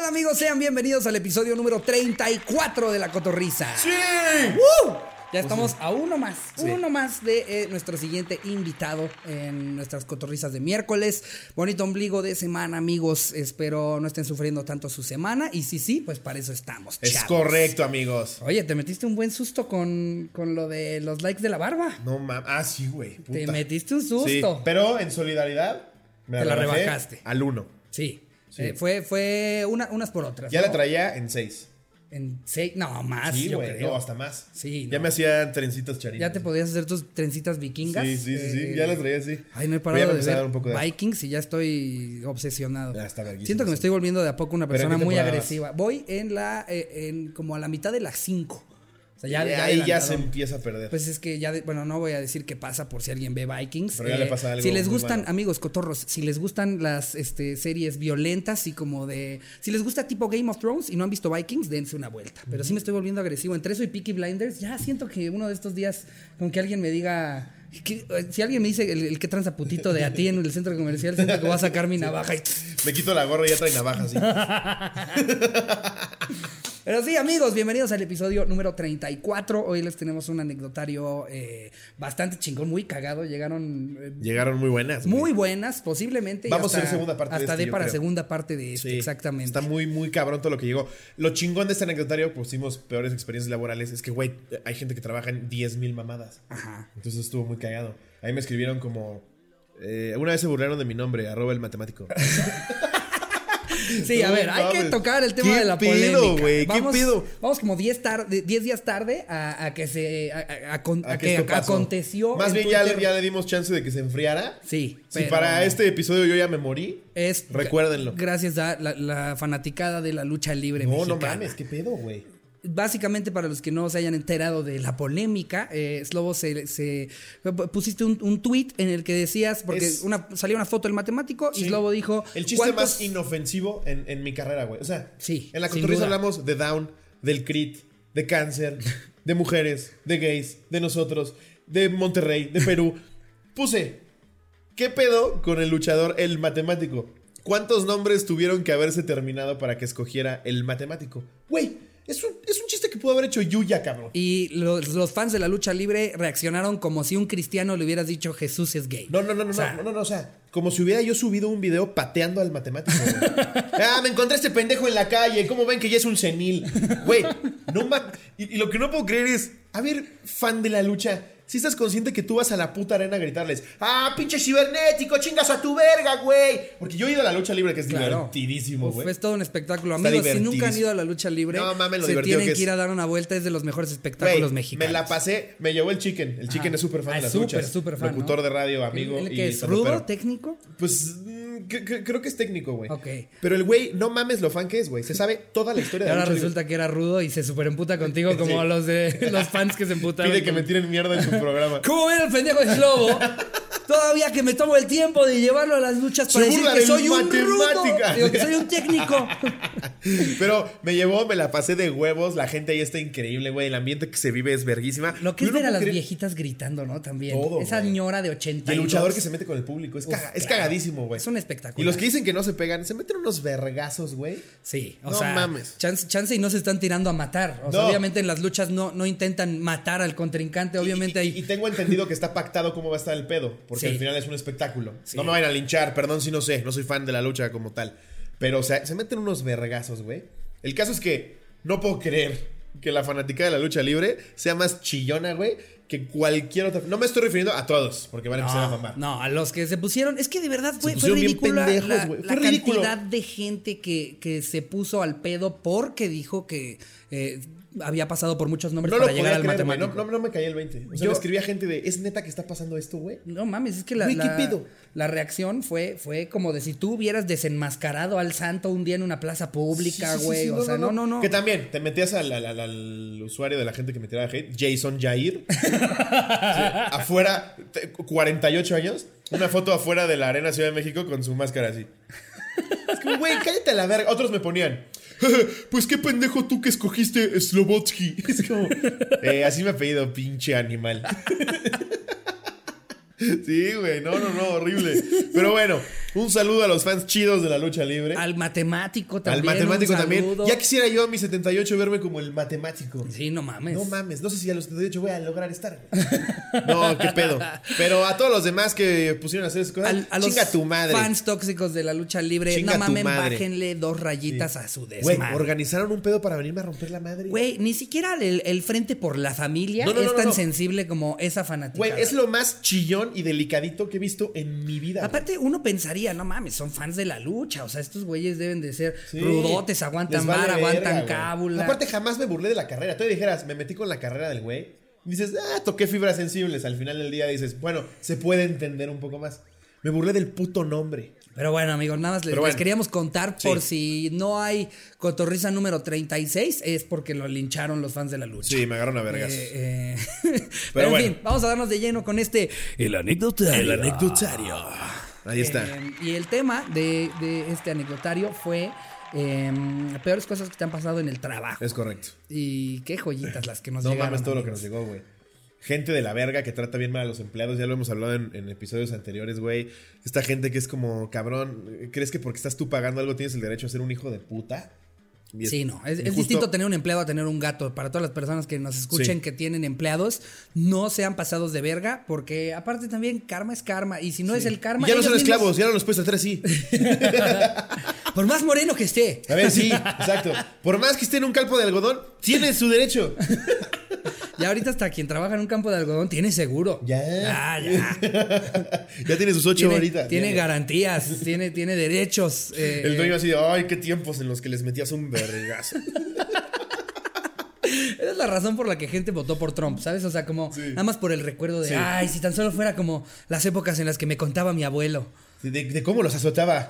tal amigos? Sean bienvenidos al episodio número 34 de La Cotorrisa. ¡Sí! ¡Uh! Ya estamos a uno más, Sí. uno más de eh, nuestro siguiente invitado en nuestras cotorrizas de miércoles. Bonito ombligo de semana, amigos. Espero no estén sufriendo tanto su semana. Y si sí, pues para eso estamos. Es chavos. correcto, amigos. Oye, te metiste un buen susto con, con lo de los likes de la barba. No mames. Ah, sí, güey. Te metiste un susto. Sí, pero en solidaridad me Te la rebajaste. Al 1. Sí. Sí. Eh, fue fue una- unas por otras. Ya ¿no? la traía en 6. En seis, no, más, Sí, güey. No, hasta más. Sí, Ya no. me hacían trencitas charinas. Ya te podías hacer tus trencitas vikingas. Sí, sí, sí, sí. Eh, Ya las traía así. Ay, no he parado de ver un poco de. Vikings y ya estoy obsesionado. Ya está Siento que me estoy volviendo de a poco una ¿Pero en persona muy agresiva. Voy en la, eh, en como a la mitad de las 5. O sea, ya, Ya, ahí ya se empieza a perder. Pues es que ya, de- bueno, no voy a decir qué pasa por si alguien ve Vikings. Pero ya le pasa algo Si les gustan, malo. amigos cotorros, si les gustan las este, series violentas y como de. Si les gusta tipo Game of Thrones y no han visto Vikings, dense una vuelta. Pero sí me estoy volviendo agresivo. Entre eso y Peaky Blinders, ya siento que uno de estos días, con que alguien me diga. que- eh, si alguien me dice el, el que tranza putito de a ti en el centro comercial, siento que voy a sacar mi navaja y. Me quito la gorra y ya trae navaja así. Pero sí, amigos, bienvenidos al episodio número 34. Hoy les tenemos un anecdotario eh, bastante chingón, muy cagado. Llegaron eh, Llegaron muy buenas. muy buenas, posiblemente. Vamos a hasta- hacer segunda parte de Hasta este, de yo para creo. segunda parte de este, Sí, exactamente. Está muy, muy cabrón todo lo que llegó. Lo chingón de este anecdotario, pusimos peores experiencias laborales, es que, güey, hay gente que trabaja en 10 mil mamadas. Ajá. Entonces estuvo muy cagado. Ahí me escribieron como... eh, una vez se burlaron de mi nombre, arroba el matemático. Sí, a ver, hay que tocar el tema ¿Qué de la pedo, polémica. ¿Qué Vamos, pedo? Vamos como 10 tarde, 10 días tarde a, a que se a, que, aconteció. Más en bien ya, le- Twitter. ya le dimos chance de que se enfriara. Sí. Si pero para este episodio yo ya me morí, es recuérdenlo. Gracias a la, la fanaticada de la lucha libre no, no mames, qué pedo, güey. Básicamente, para los que no se hayan enterado de la polémica, eh, Slobo se, se- pusiste un, un tweet en el que decías, porque Es- una, salía una foto del matemático y Sí. Slobo dijo. El chiste ¿cuántos- más inofensivo en, en mi carrera, güey. O sea, Sí, en la cotorriza hablamos de Down, del CRIT, de cáncer, de mujeres, de gays, de nosotros, de Monterrey, de Perú. Puse, ¿qué pedo con el luchador, el matemático? ¿Cuántos nombres tuvieron que haberse terminado para que escogiera el matemático? Güey, es un, es un chiste que pudo haber hecho Yuya, cabrón. Y los, los fans de la lucha libre reaccionaron como si un cristiano le hubieras dicho Jesús es gay. No, no, no, no, O sea, no, no, no, o sea, como si hubiera yo subido un video pateando al matemático. ah, me encontré este pendejo en la calle, ¿cómo ven que ya es un senil? Güey, no ma- y, y lo que no puedo creer es, a ver, fan de la lucha, si estás consciente que tú vas a la puta arena a gritarles, ah, pinche cibernético, chingas a tu verga, güey. Porque yo he ido a la lucha libre, que es Claro. divertidísimo, güey. es todo un espectáculo. Está Amigos, si nunca han ido a la lucha libre, No, mames, lo se tienen que ir es. a dar una vuelta. Es de los mejores espectáculos mexicanos. me la pasé, me llevó el chicken. El chicken es súper fan Ah, de las súper, luchas. súper fan, Locutor ¿no? de radio, amigo. ¿El, el y que es standupero. rudo, técnico? Pues mm, creo que es técnico, güey. Ok. Pero el güey, no mames lo fan que es, güey. Se sabe toda la historia Y de la ahora libre. resulta que era rudo y se superemputa contigo como Sí. los de los fans que se emputaron. Pide que me tiren mierda en su programa. ¿Cómo ven el pendejo de Slobo? Todavía que me tomo el tiempo de llevarlo a las luchas Se para decir que soy un rudo. matemática. Digo que soy un técnico. Pero me llevó, me la pasé de huevos. La gente ahí está increíble, güey. El ambiente que se vive es verguísima. Lo que Yo es no ver a las creer- viejitas gritando, ¿no? También. Todo, Esa güey. ñora de 80 Y el luchador que se mete con el público. Es, caga- es claro. cagadísimo, güey. Es un espectáculo. Y los que dicen que no se pegan, se meten unos vergazos, güey. Sí, o No sea, mames. Chance, chance y no se están tirando a matar. O sea, No. obviamente en las luchas no, no intentan matar al contrincante. Obviamente y, y tengo entendido que está pactado cómo va a estar el pedo, porque Sí. al final es un espectáculo. Sí. No me vayan a linchar, perdón si no sé, no soy fan de la lucha como tal. Pero, o sea, se meten unos vergazos, güey. El caso es que no puedo creer que la fanática de la lucha libre sea más chillona, güey, que cualquier otra. No me estoy refiriendo a todos, porque van a empezar a No, mamar. no, a los que se pusieron. Es que de verdad fue, fue ridícula pendejos, la, güey. la Fue ridículo. cantidad de gente que, que se puso al pedo porque dijo que eh, había pasado por muchos nombres No lo para llegar al creer. No, matemático. no, no me caía el 20. O sea, Yo- escribía gente de, ¿es neta que está pasando esto, güey? No mames, es que la, Güey, ¿qué la- la reacción fue, fue como de si tú hubieras desenmascarado al santo un día en una plaza pública, Sí, sí, sí, güey. sí, o sea, no, no, no. Que también te metías al, al- al- al usuario de la gente que me tiraba hate, Jason Jair. Afuera, te- 48 años, una foto afuera de la Arena Ciudad de México con su máscara así. Es como, güey, cállate a la verga. Otros me ponían, pues qué pendejo tú que escogiste Slobotsky. Es como, eh, así me ha pedido, pinche animal. Sí, güey, no, no, no, horrible. Pero bueno, Un saludo a los fans chidos de la lucha libre. Al matemático Al también. matemático un también. Ya quisiera yo a mis 78 verme como el matemático. Sí, no mames. No mames, no sé si a los 78 voy a lograr estar. güey. No, qué pedo. Pero a todos los demás que pusieron a hacer esas cosas, Al- a los chinga tu madre. fans tóxicos de la lucha libre, Chinga no mames, bájenle dos rayitas a su Güey, desmadre. organizaron un pedo para venirme a romper la madre. Güey, ni siquiera el, el frente por la familia No, no, es no, tan sensible como esa fanática. Güey, es lo más chillón y delicadito que he visto en mi vida. güey. Aparte, uno pensaría, no mames, son fans de la lucha. O sea, estos güeyes deben de ser Sí. rudotes, aguantan vale vara, aguantan verga, cábula. Aparte, jamás me burlé de la carrera. Tú dijeras, me metí con la carrera del güey. Y dices, ah, toqué fibras sensibles. Al final del día dices, bueno, se puede entender un poco más. Me burlé del puto nombre. Pero bueno, amigos, nada más les, Pero bueno. les queríamos contar Sí. por si no hay cotorriza número 36, es porque lo lincharon los fans de la lucha. Sí, me agarraron a vergas. Eh, eh, Pero, en bueno. fin, vamos a darnos de lleno con este El anecdotario. El anecdotario. Ahí está. Eh, y el tema de, de este anecdotario fue eh, peores cosas que te han pasado en el trabajo. es correcto. Y qué joyitas las que nos No llegaron. mames todo lo que nos llegó, güey. Gente de la verga que trata bien mal a los empleados, ya lo hemos hablado en, en episodios anteriores, güey. Esta gente que es como, cabrón, ¿crees que porque estás tú pagando algo tienes el derecho a ser un hijo de puta? Es- Sí, no. Es, distinto tener un empleado a tener un gato. Para todas las personas que nos escuchen Sí. que tienen empleados, no sean pasados de verga, porque aparte también karma es karma. Y si no es el karma. Y ya no son mismos- esclavos, ya no los puedes tratar así. Por más moreno que esté. A ver, sí, exacto. Por más que esté en un calpo de algodón, tiene su derecho. Ya ahorita hasta quien trabaja en un campo de algodón tiene seguro. Ya. Ya, ya. Ya tiene sus ocho Tiene, horitas. tiene Ya. garantías, tiene, tiene derechos. eh, El dueño así de, ay, qué tiempos en los que les metías un vergazo. Esa es la razón por la que gente votó por Trump, ¿sabes? O sea, como nada más por el recuerdo de, Sí. ay, si tan solo fuera como las épocas en las que me contaba mi abuelo. De, de cómo los azotaba.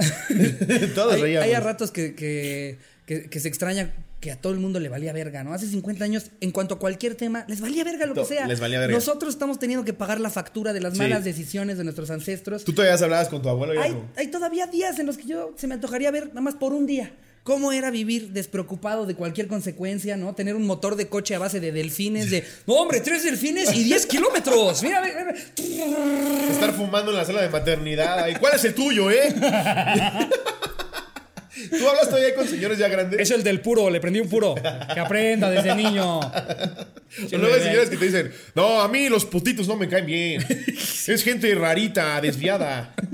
Todos Hay, reíamos. hay a ratos que, que, que- que se extraña que a todo el mundo le valía verga, ¿no? Hace 50 años, en cuanto a cualquier tema, les valía verga lo que sea. les valía verga. Nosotros estamos teniendo que pagar la factura de las Sí. malas decisiones de nuestros ancestros. Tú todavía hablabas con tu abuelo y Hay, hay todavía días en los que yo se me antojaría ver nada más por un día. ¿Cómo era vivir despreocupado de cualquier consecuencia, no? Tener un motor de coche a base de delfines, de, no, hombre, tres delfines y 10 kilómetros. Mira, mira, mira. estar fumando en la sala de maternidad. ¿Cuál es el tuyo, eh? Tú hablas todavía con señores ya grandes. Es el del puro, le prendí un puro. Que aprenda desde niño. O luego hay señores que te dicen, no, a mí los putitos no me caen bien. Es gente rarita, desviada.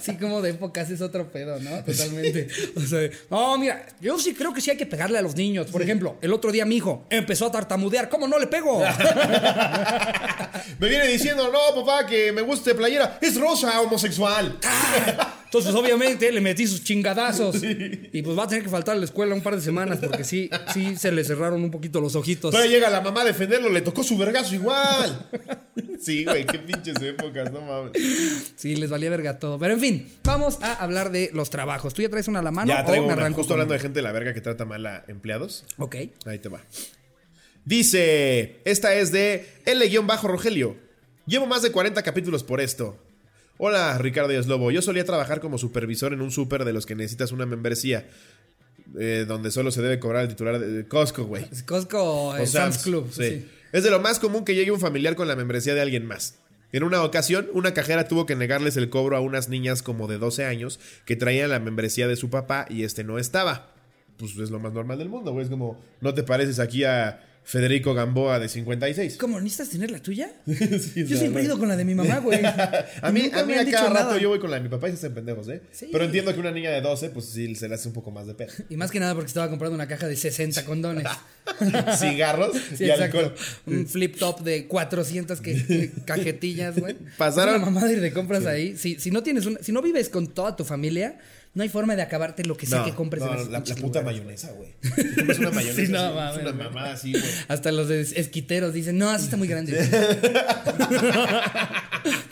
Sí, como de épocas es otro pedo, ¿no? Totalmente. O sea, no, mira, yo sí creo que sí hay que pegarle a los niños. Por ejemplo, el otro día mi hijo empezó a tartamudear. ¿Cómo no le pego? Me viene diciendo, no, papá, que me guste playera. Es rosa, homosexual. Entonces, obviamente, le metí sus chingadazos. Y pues va a tener que faltar a la escuela un par de semanas porque sí, sí se le cerraron un poquito los ojitos. Todavía llega la mamá a defenderlo, le tocó su vergazo igual. Sí, güey, qué pinches épocas, no mames. Sí, les valía verga todo. Pero en fin, vamos a hablar de los trabajos. ¿Tú ya traes una a la mano Ya o traigo me una, justo hablando de gente de la verga que trata mal a empleados. Ok. Ahí te va. Dice, esta es de L-Rogelio. Llevo más de 40 capítulos por esto. Hola, Ricardo y Lobo. Yo solía trabajar como supervisor en un súper de los que necesitas una membresía. eh, donde solo se debe cobrar el titular de Costco, güey. Costco, O eh, Sam's Sam's, Club. sí. sí. Es de lo más común que llegue un familiar con la membresía de alguien más. En una ocasión, una cajera tuvo que negarles el cobro a unas niñas como de 12 años que traían la membresía de su papá y este no estaba. Pues es lo más normal del mundo, güey. Es como, no te pareces aquí a Federico Gamboa de 56. ¿Cómo? ¿Necesitas tener la tuya? Sí, Yo siempre he ido con la de mi mamá, güey. A mí, a mí cada rato nada. yo voy con la de mi papá y se hacen pendejos, ¿eh? Sí. Pero entiendo que una niña de 12, pues sí, se le hace un poco más de pedo. Y más que nada porque estaba comprando una caja de 60 condones. Cigarros Sí, y exacto. alcohol. Un flip top de 400 que, cajetillas, güey. Pasaron- una mamada ir de compras ahí. Si, si no tienes una, si no vives con toda tu familia, no hay forma de acabarte lo que sea que compres no, en esos la, la puta lugares. mayonesa, güey. Compras una mayonesa. Sí, no, es una mamada así, güey. Hasta los esquiteros dicen, no, así está muy grande.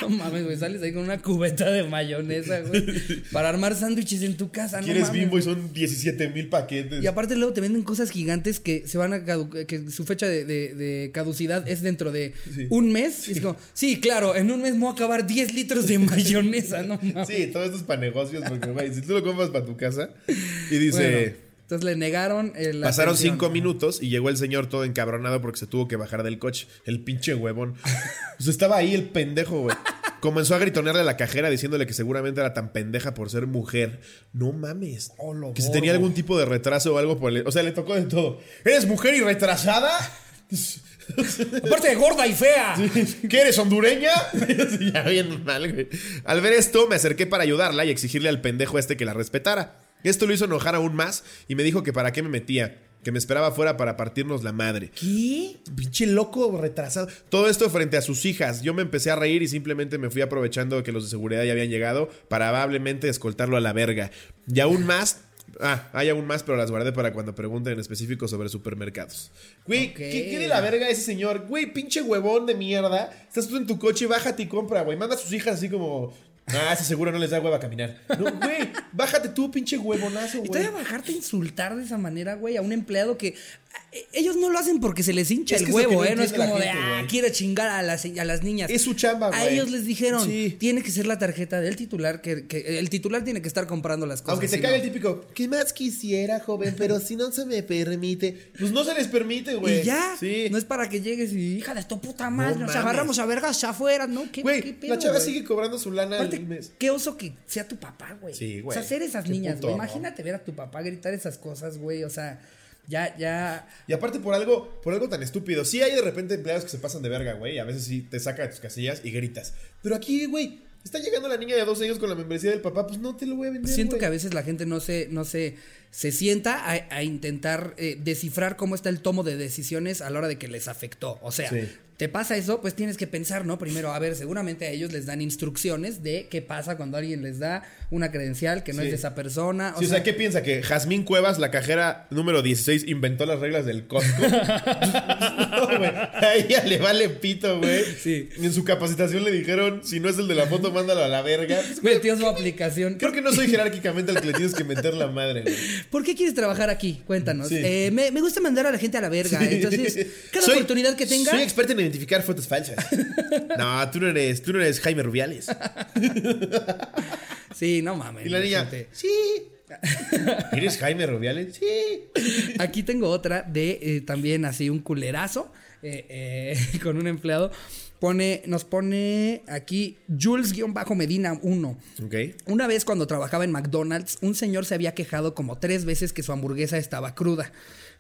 no mames, güey, sales ahí con una cubeta de mayonesa, güey. Para armar sándwiches en tu casa, no Quieres mames. bimbo y son 17 mil paquetes. Y aparte luego te venden cosas gigantes que se van a que su fecha de, de- de caducidad es dentro de un mes. Y es como, sí, claro, en un mes me voy a acabar 10 litros de mayonesa, no mames. Sí, todo esto es para negocios, porque, güey, si tú lo compras para tu casa y dice... Bueno, entonces le negaron la Pasaron cinco minutos y llegó el señor todo encabronado porque se tuvo que bajar del coche. El pinche huevón. Pues estaba ahí el pendejo, güey. comenzó a gritonearle a la cajera diciéndole que seguramente era tan pendeja por ser mujer. No mames. que si tenía algún tipo de retraso o algo por el... O sea, le tocó de todo. ¿Eres mujer y retrasada? Aparte de gorda y fea. ¿Qué eres, hondureña? ya bien mal, güey. Al ver esto, me acerqué para ayudarla y exigirle al pendejo este que la respetara. Esto lo hizo enojar aún más y me dijo que para qué me metía. Que me esperaba fuera para partirnos la madre. ¿Qué? Pinche loco retrasado. Todo esto frente a sus hijas. Yo me empecé a reír y simplemente me fui aprovechando de que los de seguridad ya habían llegado para amablemente escoltarlo a la verga. Y aún más, Ah, hay aún más, pero las guardé para cuando pregunten en específico sobre supermercados. Güey, Ok. ¿qué, ¿qué de la verga ese señor? Güey, pinche huevón de mierda. Estás tú en tu coche, bájate y compra, güey. Manda a sus hijas así como. Ah, ese seguro no les da hueva caminar. No, güey, bájate tú, pinche huevonazo, Y güey. todavía bajarte a insultar de esa manera, güey, a un empleado que ellos no lo hacen porque se les hincha Es el huevo, no ¿eh? No es como de, ah, quiere chingar a las, a las niñas. Es su chamba, A güey. ellos les dijeron, Sí. tiene que ser la tarjeta del titular, que, que el titular tiene que estar comprando las cosas. Aunque si cague no- el típico, ¿qué más quisiera, joven? Pero si no se me permite. Pues no se les permite, güey. Y ya, Sí. no es para que llegues y, hija de tu puta madre, nos mames. agarramos a vergas afuera, ¿no? ¿Qué, pedo, la chava sigue cobrando su lana Aparte, al mes. qué oso que sea tu papá, güey. Sí, güey. O sea, ser esas Qué niñas, güey. ¿no? Imagínate ver a tu papá gritar esas cosas, güey. O sea, ya, ya. Y aparte por algo, por algo tan estúpido. Sí hay de repente empleados que se pasan de verga, güey. A veces sí te saca de tus casillas y gritas. Pero aquí, güey, está llegando la niña de dos años con la membresía del papá. Pues no te lo voy a vender, Siento güey. que a veces la gente no se, no se, se sienta a, a intentar eh, descifrar cómo está el tomo de decisiones a la hora de que les afectó. O sea, Sí. Te pasa eso, pues tienes que pensar, ¿no? Primero, a ver, seguramente a ellos les dan instrucciones de qué pasa cuando alguien les da una credencial que no Sí. es de esa persona. Sí, o sea, ¿qué piensa? ¿Que Jazmín Cuevas, la cajera número 16, inventó las reglas del Costco? no, güey. A ella le vale pito, güey. Sí. En su capacitación le dijeron, si no es el de la foto, mándalo a la verga. metió su aplicación. Creo que no soy jerárquicamente al que le tienes que meter la madre, güey. ¿Por qué quieres trabajar aquí? Cuéntanos. Sí. Eh, me, me gusta mandar a la gente a la verga. Entonces, cada Soy- oportunidad que tenga. Soy experto en identificar fotos falsas. No, tú no eres, tú no eres Jaime Rubiales. Sí, no mames. Y la niña, gente. sí. ¿Eres Jaime Rubiales? Sí. Aquí tengo otra de eh, también así un culerazo eh, eh, con un empleado. Pone, nos pone aquí Jules-Medina 1. Ok. Una vez cuando trabajaba en McDonald's, un señor se había quejado como tres veces que su hamburguesa estaba cruda.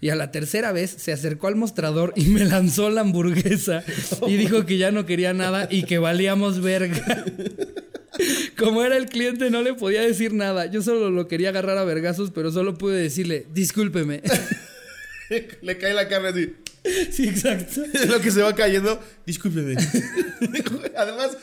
Y a la tercera vez se acercó al mostrador y me lanzó la hamburguesa y dijo que ya no quería nada y que valíamos verga. Como era el cliente no le podía decir nada. Yo solo lo quería agarrar a vergazos, pero solo pude decirle, discúlpeme. Le cae la carne así. sí, exacto. Es lo que se va cayendo. Discúlpeme. Además,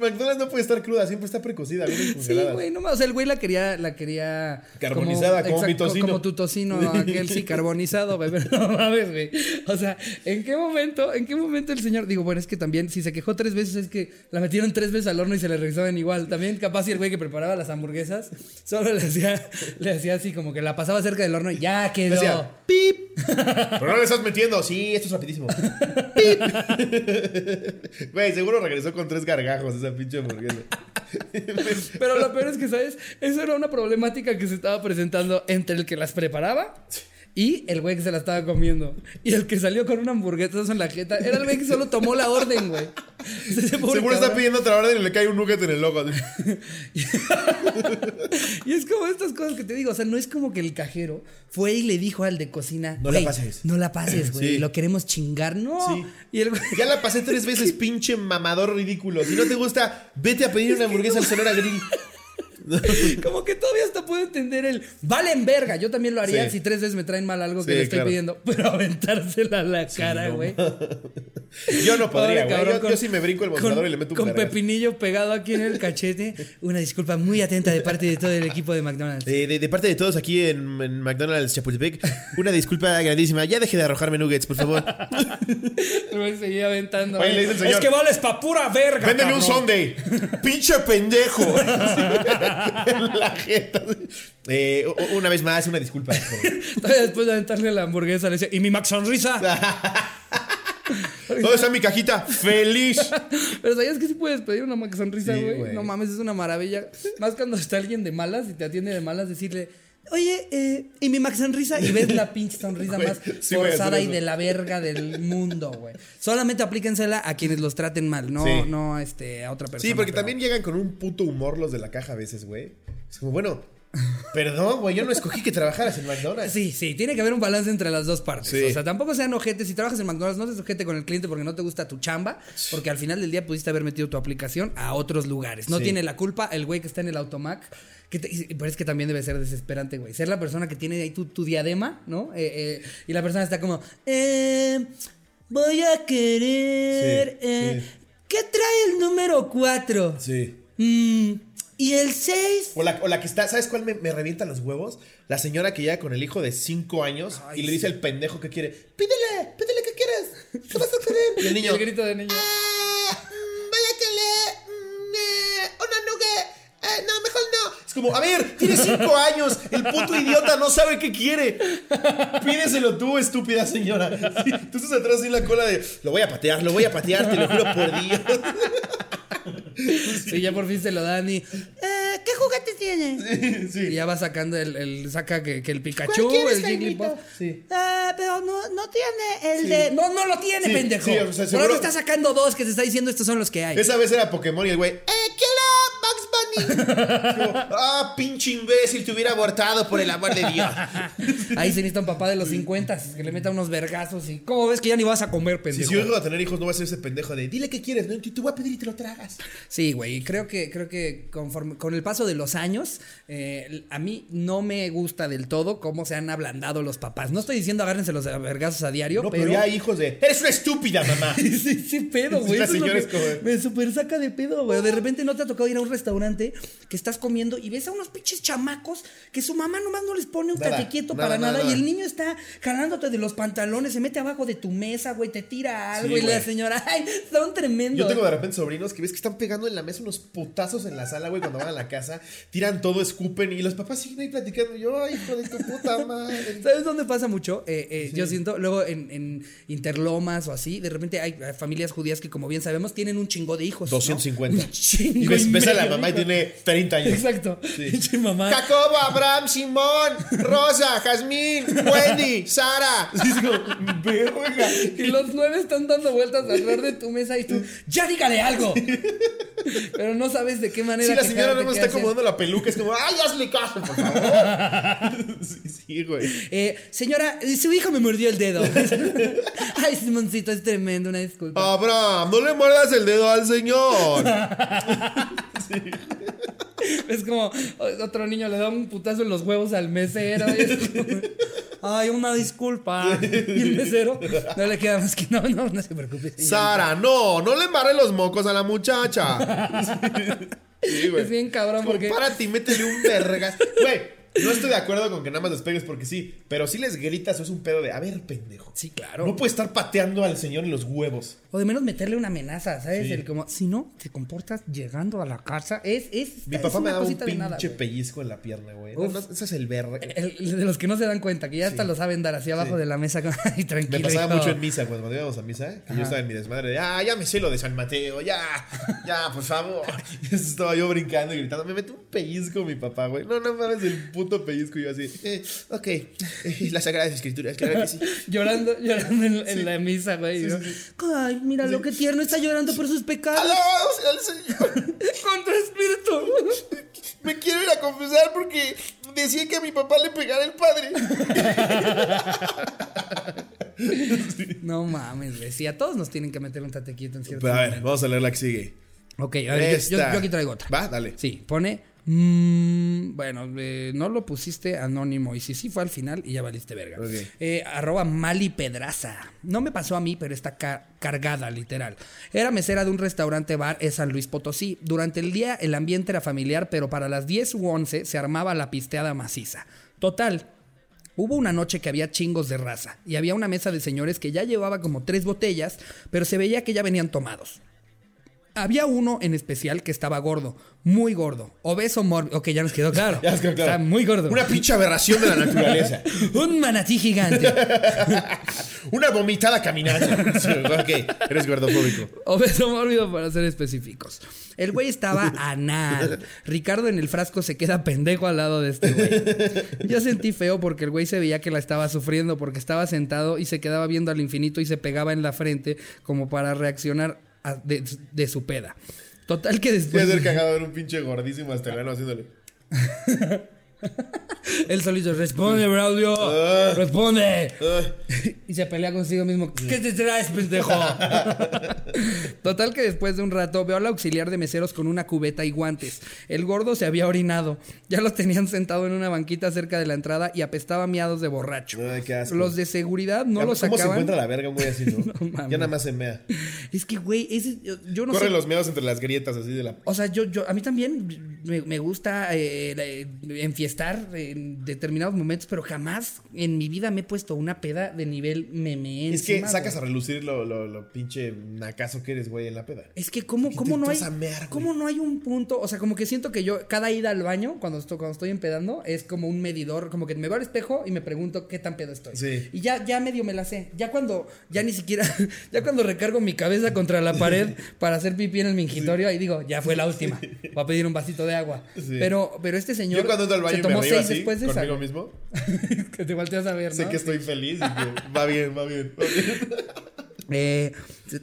McDonald's no puede estar cruda, siempre está precocida, bien Sí, güey, no más. O sea, el güey la quería, la quería. Carbonizada, como mi tocino. Como tu tocino, aquel sí, carbonizado, güey. Pero no mames, güey. O sea, ¿en qué momento, en qué momento el señor. Digo, bueno, es que también, si se quejó tres veces, es que la metieron tres veces al horno y se le regresaban igual. También, capaz, si el güey que preparaba las hamburguesas, solo le hacía, le hacía así como que la pasaba cerca del horno y ya quedó. Decía, pip. Pero no le estás metiendo. Sí, esto es rapidísimo. Güey, seguro regresó con tres gargajos esa pinche hamburguesa. Pero lo peor es que, ¿sabes? Eso era una problemática que se estaba presentando entre el que las preparaba y el güey que se la estaba comiendo. Y el que salió con una hamburguesa en la jeta era el güey que solo tomó la orden, güey. Seguro está pidiendo otra orden y le cae un nugget en el ojo. Y es como estas cosas que te digo, o sea, no es como que el cajero fue y le dijo al de cocina, No la "Güey, pases". No la pases, güey, Sí. lo queremos chingar, no. Sí. Y el güey Ya la pasé tres veces, pinche mamador ridículo. Si no te gusta, vete a pedir una hamburguesa al Sonora Grill. Como que todavía hasta puedo entender el valen verga. Yo también lo haría Sí. si tres veces me traen mal algo que le estoy claro. pidiendo. Pero aventársela a la cara, no güey. Yo no podría, güey. Yo, sí me brinco el mostrador con- y le meto un Con pepinillo pegado aquí en el cachete. Una disculpa muy atenta de parte de todo el equipo de McDonald's. De, de parte de todos aquí en, en McDonald's Chapultepec, una disculpa grandísima. Ya deje de arrojarme nuggets, por favor. Güey seguía aventando. Oye, le dice el señor, es que vales pa' pura verga. Véndeme un cabrón". Sunday. Pinche pendejo. la jeta. Eh, una vez más, una disculpa. después de aventarle la hamburguesa le decía, ¿y mi Max Sonrisa? ¿Dónde está mi cajita? Feliz. Pero ¿sabías que sí puedes pedir una Max Sonrisa, güey. no mames, es una maravilla. Más cuando está alguien de malas y te atiende de malas, decirle, Oye, eh, ¿y mi Max sonrisa? Y ves la pinche sonrisa más sí forzada y de la verga del mundo, güey. Solamente aplíquensela a quienes los traten mal, no, Sí. no este, a otra persona. Sí, porque pero- también llegan con un puto humor los de la caja a veces, güey. Es como, bueno, perdón, güey, yo no escogí que trabajaras en McDonald's. Sí, sí, tiene que haber un balance entre las dos partes. Sí. O sea, tampoco sean ojetes. Si trabajas en McDonald's, no seas ojete con el cliente porque no te gusta tu chamba, porque al final del día pudiste haber metido tu aplicación a otros lugares. No Sí. tiene la culpa el güey que está en el automac. Que te- y- pero es que también debe ser desesperante, güey. Ser la persona que tiene ahí tu, tu diadema, ¿no? Eh, eh, y la persona está como, eh, voy a querer... Sí, eh, sí. ¿Qué trae el número 4? Sí. ¿Y el 6? O la, o la que está, ¿sabes cuál me, me revienta los huevos? La señora que llega con el hijo de 5 años Ay, y le dice al pendejo que quiere, pídele, pídele que quieres. ¿Qué vas a querer? Y el niño, el grito de niño. "Ah, mm, vaya que le, mm, una nugget. Eh, no, mejor no. Como, a ver, tiene 5 años. El puto idiota no sabe qué quiere. Pídeselo tú, estúpida señora. Sí, tú estás atrás en la cola de, lo voy a patear, lo voy a patear, te lo juro por Dios. Sí, ya por fin se lo dan y. Eh, ¿Qué juguete tiene? Sí. Y ya va sacando el, el- saca que, que el Pikachu, el Jigglypuff. Sí. Ah, pero no, no tiene el de. No, no lo tiene, Sí, pendejo. sí, o sea, Por seguro- algo está sacando dos que te está diciendo estos son los que hay. Esa vez era Pokémon y el güey, ¡eh, quiero Ah, pinche imbécil, te hubiera abortado por el amor de Dios. Ahí se necesita un papá de los 50 que le meta unos vergazos y. ¿Cómo ves que ya ni vas a comer, pendejo? si yo llego a tener hijos, no va a ser ese pendejo de, dile qué quieres, ¿no? Te te voy a pedir y te lo tragas. Sí, güey, creo que, creo que conforme, con el paso de los años, eh, a mí no me gusta del todo cómo se han ablandado los papás. No estoy diciendo agárrense los vergazos a diario, No, pero, pero... ya hay hijos de, eres una estúpida, mamá. Sí, sí, pedo, güey. Es como- Me super saca de pedo, güey. De repente no te ha tocado ir a un restaurante que estás comiendo y ves a unos pinches chamacos que su mamá nomás no les pone un tate quieto nada, para nada, nada, y el niño está jalándote de los pantalones, se mete abajo de tu mesa, güey, te tira algo Sí, y la señora, ay, son tremendos. Yo tengo de repente sobrinos que ves que están pegando en la mesa unos putazos en la sala, güey, cuando van a la casa, tiran todo, escupen y los papás siguen ahí platicando. Y yo, ay, hijo de tu puta madre. ¿Sabes dónde pasa mucho? Eh, eh, Yo siento, luego en, en Interlomas o así, de repente hay familias judías que, como bien sabemos, tienen un chingo de hijos. ¿no? 250. Un chingo Y ves, y ves a la mamá y hijos. Tiene 30 años. Exacto. Sí. Mamá. Jacobo, Abraham, Simón, Rosa, Jazmín, Wendy, Sara. Sí, verga. Y los nueve están dando vueltas alrededor de tu mesa y tú, ¡ya dígale algo! Pero no sabes de qué manera. Sí, la señora no está acomodando la peluca. Es como, ay, hazle caso, por favor. Sí, sí, güey. Eh, señora, eh, su hijo me mordió el dedo. Ay, Simoncito, es tremendo, una disculpa. Abraham, no le muerdas el dedo al señor. Es como otro niño le da un putazo en los huevos al mesero. y es como, Ay, una disculpa. Y el mesero no le queda más que no, no, no se preocupe. Sara, no, no le embarre los mocos a la muchacha. Sí, güey. Es bien cabrón porque. Párate y métele un vergas. Güey, no estoy de acuerdo con que nada más les pegues porque sí, pero si les gritas, es un pedo de, a ver, pendejo. Sí, claro. No puede estar pateando al señor en los huevos. O de menos meterle una amenaza, ¿sabes? Sí. El como, si no te comportas llegando a la casa, es. es Mi es papá me daba un pinche nada, pellizco en la pierna, güey. Ese es el verga. De los que no se dan cuenta, que ya hasta lo saben dar así abajo Sí. de la mesa. Ay, tranquilo. Me pasaba hijo". mucho en misa, cuando, íbamos a misa, que yo estaba en mi desmadre de, ah, ya me sé lo de San Mateo, ya, ya, por favor. Y estaba yo brincando y gritando, me mete un pellizco mi papá, güey. No, no mames, el puto pellizco. Y yo así, eh, ok, eh, las sagradas escrituras, claro que sí. Llorando, llorando en, en la misa, güey. Ay, mira lo que tierno está llorando por sus pecados. Alabado sea el Señor. Contra espíritu. Me quiero ir a confesar porque decía que a mi papá le pegara el padre. No mames, güey. Sí, a todos nos tienen que meter un tatequito en cierto Pero a ver, momento. vamos a leer la que sigue. Ok, a ver, yo- yo, yo aquí traigo otra. Va, dale. Sí, pone. Mm, bueno, eh, no lo pusiste anónimo. Y si sí fue al final, y ya valiste verga. Eh, arroba Mali Pedraza. No me pasó a mí, pero está ca- cargada, literal. Era mesera de un restaurante bar en San Luis Potosí. Durante el día el ambiente era familiar, pero para las 10 u 11 se armaba la pisteada maciza. Total. Hubo una noche que había chingos de raza y había una mesa de señores que ya llevaba como tres botellas, pero se veía que ya venían tomados. Había uno en especial que estaba gordo, muy gordo, obeso mórbido. Ok, ya nos quedó claro. Ya nos quedó claro. Está muy gordo. Una pinche aberración de la naturaleza. Un manatí gigante. Una vomitada caminando. Sí, ok, eres gordofóbico. Obeso mórbido para ser específicos. El güey estaba anal. Ricardo en el frasco se queda pendejo al lado de este güey. Yo sentí feo porque el güey se veía que la estaba sufriendo porque estaba sentado y se quedaba viendo al infinito y se pegaba en la frente como para reaccionar de, de su peda. Total que Puede después ser cagado ver un pinche gordísimo australiano haciéndole. él solito responde, Braulio, Ah. responde. Ay, Y se pelea consigo mismo. ¿Qué te traes, pendejo? Total que después de un rato veo al auxiliar de meseros con una cubeta y guantes. El gordo se había orinado. Ya lo tenían sentado en una banquita cerca de la entrada y apestaba miados de borracho. Ay, qué asco. Los de seguridad no ¿Cómo lo se sacaban. encuentra la verga güey así, no? ya nada más se mea. Es que, güey, ese- yo- no Corre sé. los meados entre las grietas así de la. O sea, yo, yo, a mí también me, me gusta eh, la- enfiestar en determinados momentos, pero jamás en mi vida me he puesto una peda de nivel meme. Es que sacas güey. a relucir lo, lo, lo pinche nacazo que eres, güey, en la peda. Es que cómo, cómo no hay, mear, cómo no hay un punto, o sea, como que siento que yo cada ida al baño cuando estoy, cuando estoy empedando es como un medidor, como que me veo al espejo y me pregunto qué tan pedo estoy. Sí. Y ya, ya medio me la sé. Ya cuando, ya ni siquiera, ya cuando recargo mi cabeza contra la pared para hacer pipí en el mingitorio, ahí digo, ya fue la última. Voy a pedir un vasito de agua. Sí. Pero, pero este señor Yo cuando entro al baño se tomó seis así, después de esa. conmigo mismo, que te volteas a ver, ¿no? sé que estoy feliz y que va bien, va bien, va bien. Eh,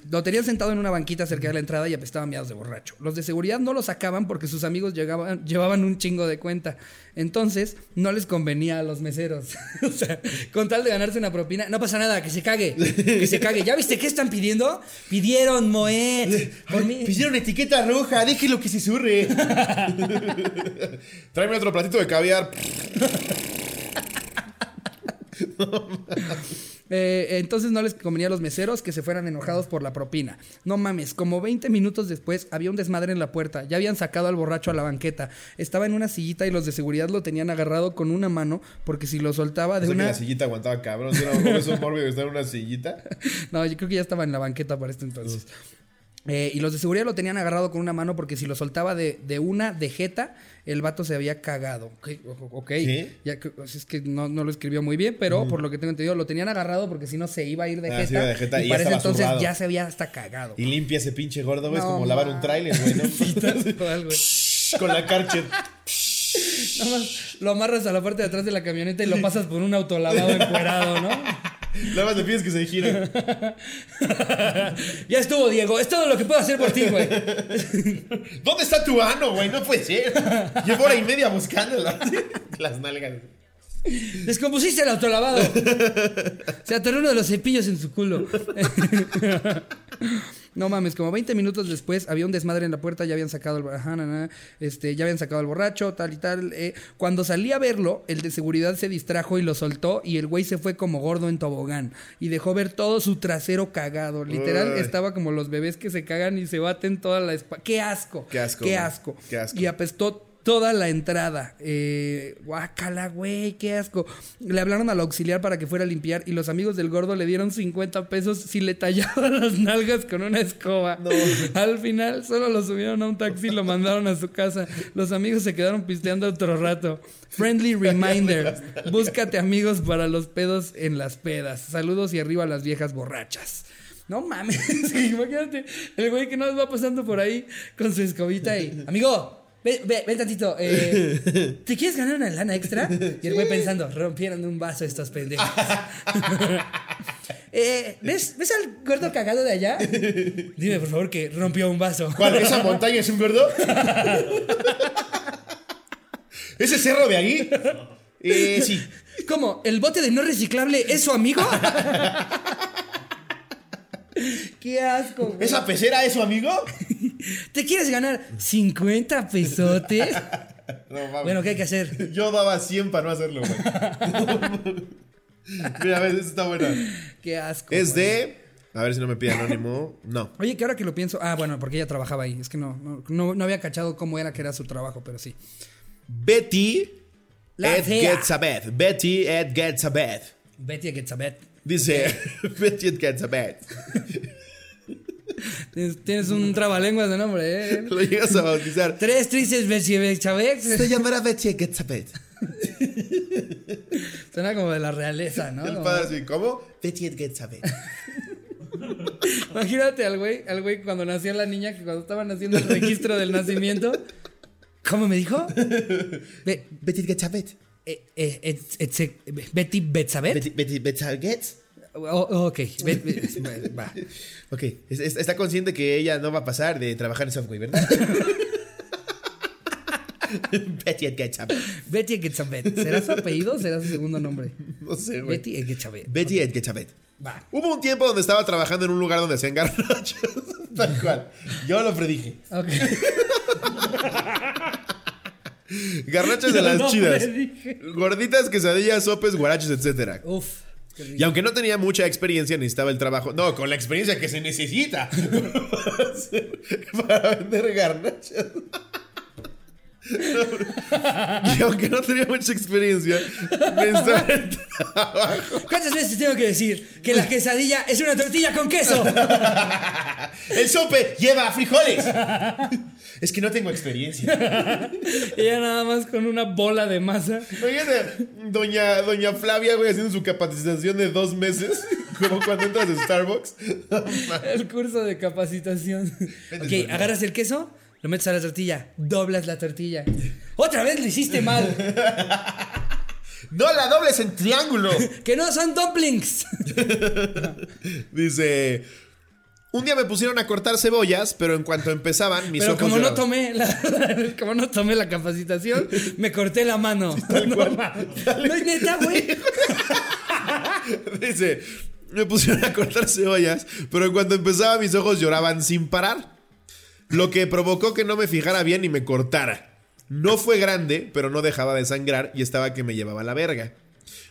lo tenían sentado en una banquita cerca de la entrada y apestaba miados de borracho. Los de seguridad no lo sacaban porque sus amigos llegaban, llevaban un chingo de cuenta. Entonces, no les convenía a los meseros. o sea, con tal de ganarse una propina, no pasa nada, que se cague, que se cague. ¿Ya viste qué están pidiendo? Pidieron Moet. Por mí. Pidieron etiqueta roja, déjelo que se surre. Tráeme otro platito de caviar. Eh, entonces no les convenía a los meseros que se fueran enojados por la propina. No mames, como 20 minutos después había un desmadre en la puerta. Ya habían sacado al borracho a la banqueta. Estaba en una sillita y los de seguridad lo tenían agarrado con una mano porque si lo soltaba de que una... la sillita aguantaba cabrón. Era un en una sillita. No, yo creo que ya estaba en la banqueta para este entonces. Eh, y los de seguridad lo tenían agarrado con una mano porque si lo soltaba de, de una de jeta, el vato se había cagado. Ok, o- ok. ¿Qué? Ya que- sea, es que no, no lo escribió muy bien, pero por lo que tengo entendido, lo tenían agarrado porque si no se iba a ir de Ah, jeta. de jeta y y para ese entonces zurrado. ya se había hasta cagado. Y limpia ese pinche gordo, güey. es como lavar un tráiler, güey, ¿no? Con la carchet. Nada más lo amarras a la parte de atrás de la camioneta y lo pasas por un autolavado encuerado, ¿no? Nada más le pides que se gire. ya estuvo, Diego. Es todo lo que puedo hacer por ti, güey. ¿Dónde está tu ano, güey? No puede ser. Llevo hora y media buscándola. Las nalgas. Descompusiste el autolavado. Se atoró uno de los cepillos en su culo. No mames, como 20 minutos después había un desmadre en la puerta, ya habían sacado el, ajá, na, na, este, ya habían sacado al borracho, tal y tal. eh. Cuando salí a verlo, el de seguridad se distrajo y lo soltó y el güey se fue como gordo en tobogán y dejó ver todo su trasero cagado. Literal, Uy. estaba como los bebés que se cagan y se baten toda la espalda. ¡Qué asco! Qué asco, ¡Qué asco! Qué asco. Y apestó toda la entrada. Eh, guácala, güey, qué asco. Le hablaron al auxiliar para que fuera a limpiar y los amigos del gordo le dieron 50 pesos si le tallaban las nalgas con una escoba. Al final solo lo subieron a un taxi y lo mandaron a su casa. Los amigos se quedaron pisteando otro rato. Friendly reminder, búscate amigos para los pedos en las pedas. Saludos y arriba a las viejas borrachas. No mames, imagínate el güey que nos va pasando por ahí con su escobita y... Amigo, Ven, ven, ven tantito. eh, ¿Te quieres ganar una lana extra? Y el güey pensando, rompieron un vaso estos pendejos. Eh, ¿ves, ¿Ves al gordo cagado de allá? Dime, por favor, que rompió un vaso. ¿Cuál? ¿Esa montaña es un gordo? ¿Ese cerro de ahí? Eh, sí. ¿Cómo? ¿El bote de no reciclable es su amigo? ¡Qué asco! güey. ¿Esa pecera es su amigo? ¿Te quieres ganar 50 pesotes? No, mames. Bueno, ¿qué hay que hacer? Yo daba 100 para no hacerlo, güey. Mira, a ver, esta está buena. ¡Qué asco! Es güey. de. A ver si no me pide anónimo. No. Oye, que ahora que lo pienso. Ah, bueno, porque ella trabajaba ahí. Es que no, no, no, no había cachado cómo era que era su trabajo, pero sí. Betty La Ed. Getzabeth. Betty Ed Getzabeth. Betty Getzabet. Dice Betty Ed Getzabeth. Tienes, tienes un trabalenguas de nombre, ¿eh? Lo llegas a bautizar. Tres tristes Betty Getzabet. Se llamará Betty Getzabeth. Suena como de la realeza, ¿no? El padre así, ¿cómo? Betty bit. Imagínate al güey, al güey cuando nació la niña, que cuando estaban haciendo el registro del nacimiento. ¿Cómo me dijo? Be- Betty it gets a bit. eh, eh, it's a- Betty Betsabet. Gets. Oh, ok, va. Ok, es- es- está consciente que ella no va a pasar de trabajar en software, ¿verdad? Betty bit. Betty Egetzabet. ¿Será su apellido o será su segundo nombre? No sé, güey. Betty Egetzabet. Betty a bit. Va. Hubo un tiempo donde estaba trabajando en un lugar donde hacían garnachos. Tal cual. Yo lo predije. Ok. Garnachos de las No chidas. predije. Gorditas, quesadillas, sopes, guaraches, etcétera. Uf. Y aunque no tenía mucha experiencia, necesitaba el trabajo. No, con la experiencia que se necesita para vender garnachas. y aunque no tenía mucha experiencia, necesitaba el trabajo. ¿Cuántas veces tengo que decir que la quesadilla es una tortilla con queso? El sope lleva frijoles. Es que no tengo experiencia. Ella nada más con una bola de masa. Imagínate, doña, doña Flavia, güey, haciendo su capacitación de dos meses, como cuando entras a Starbucks. El curso de capacitación. Ok, agarras el queso, lo metes a la tortilla, doblas la tortilla. Otra vez lo hiciste mal. No la dobles en triángulo. Que no son dumplings. Dice, un día me pusieron a cortar cebollas, pero en cuanto empezaban, mis Pero ojos como no tomé la, como no tomé la capacitación, me corté la mano. No, no es neta, güey. Dice, me pusieron a cortar cebollas, pero en cuanto empezaba, mis ojos lloraban sin parar. Lo que provocó que no me fijara bien y me cortara. No fue grande, pero no dejaba de sangrar y estaba que me llevaba la verga.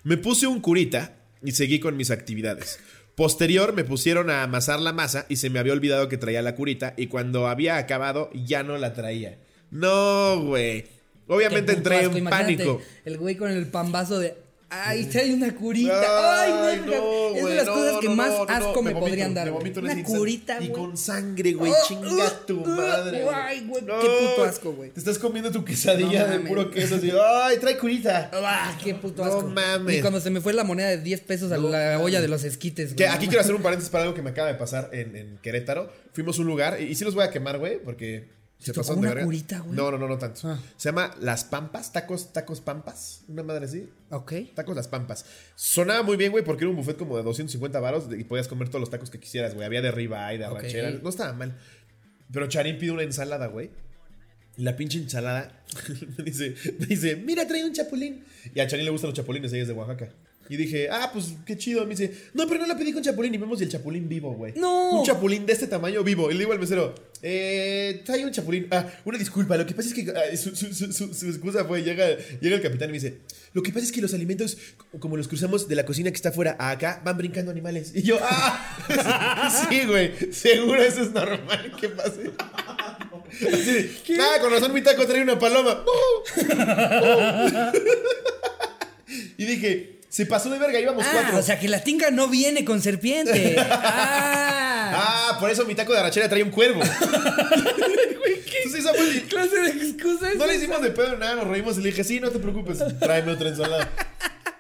Me puse un curita y seguí con mis actividades. Posterior me pusieron a amasar la masa y se me había olvidado que traía la curita y cuando había acabado ya no la traía. No, güey. Obviamente entré asco, en pánico. El güey con el pambazo de. Ay, trae una curita. Ay, Ay, no, es de las no, cosas que no, más no, no, asco me, vomito, podrían dar. me güey. vomito en Una curita, Y güey. con sangre, güey. Oh, chinga uh, tu uh, madre. ay, güey, qué puto asco, güey. Te estás comiendo tu quesadilla No de puro queso así. Ay, trae curita. Ah, qué puto No asco. mames. Y cuando se me fue la moneda de 10 pesos a la olla de los esquites. Güey, aquí no quiero hacer un paréntesis para algo que me acaba de pasar en, en Querétaro. Fuimos a un lugar y, y sí los voy a quemar, güey, porque se ¿Te tocó pasaron de una curita, güey? No, no, no, no tanto. Ah. Se llama Las Pampas, tacos, tacos Pampas. Una madre así. Ok. Tacos Las Pampas. Sonaba muy bien, güey, porque era un buffet como de 250 varos y podías comer todos los tacos que quisieras, güey. Había de ribeye, de Ok. arrachera. No estaba mal. Pero Charín pide una ensalada, güey. Y la pinche ensalada me dice, me dice, mira, trae un chapulín. Y a Charín le gustan los chapulines, ella es de Oaxaca. Y dije, ah, pues qué chido. Me dice, no, pero no la pedí con chapulín. Y vemos el chapulín vivo, güey. ¡No! Un chapulín de este tamaño vivo. Y le digo al mesero, eh, trae un chapulín. Ah, una disculpa. Lo que pasa es que ah, su, su- su- su- excusa fue, llega, llega el capitán y me dice, lo que pasa es que los alimentos, como los cruzamos de la cocina que está afuera a acá, van brincando animales. Y yo, ah, sí, güey. Seguro eso es normal que pase. Así de, ah, con razón mi taco trae una paloma. y dije, se pasó de verga, íbamos Ah, cuatro. o sea que la tinga no viene con serpiente. Ah. Ah, por eso mi taco de arrachera trae un cuervo. Entonces ¿Qué clase de excusa es No le hicimos de pedo nada, nos reímos y le dije, sí, no te preocupes, tráeme otra ensalada.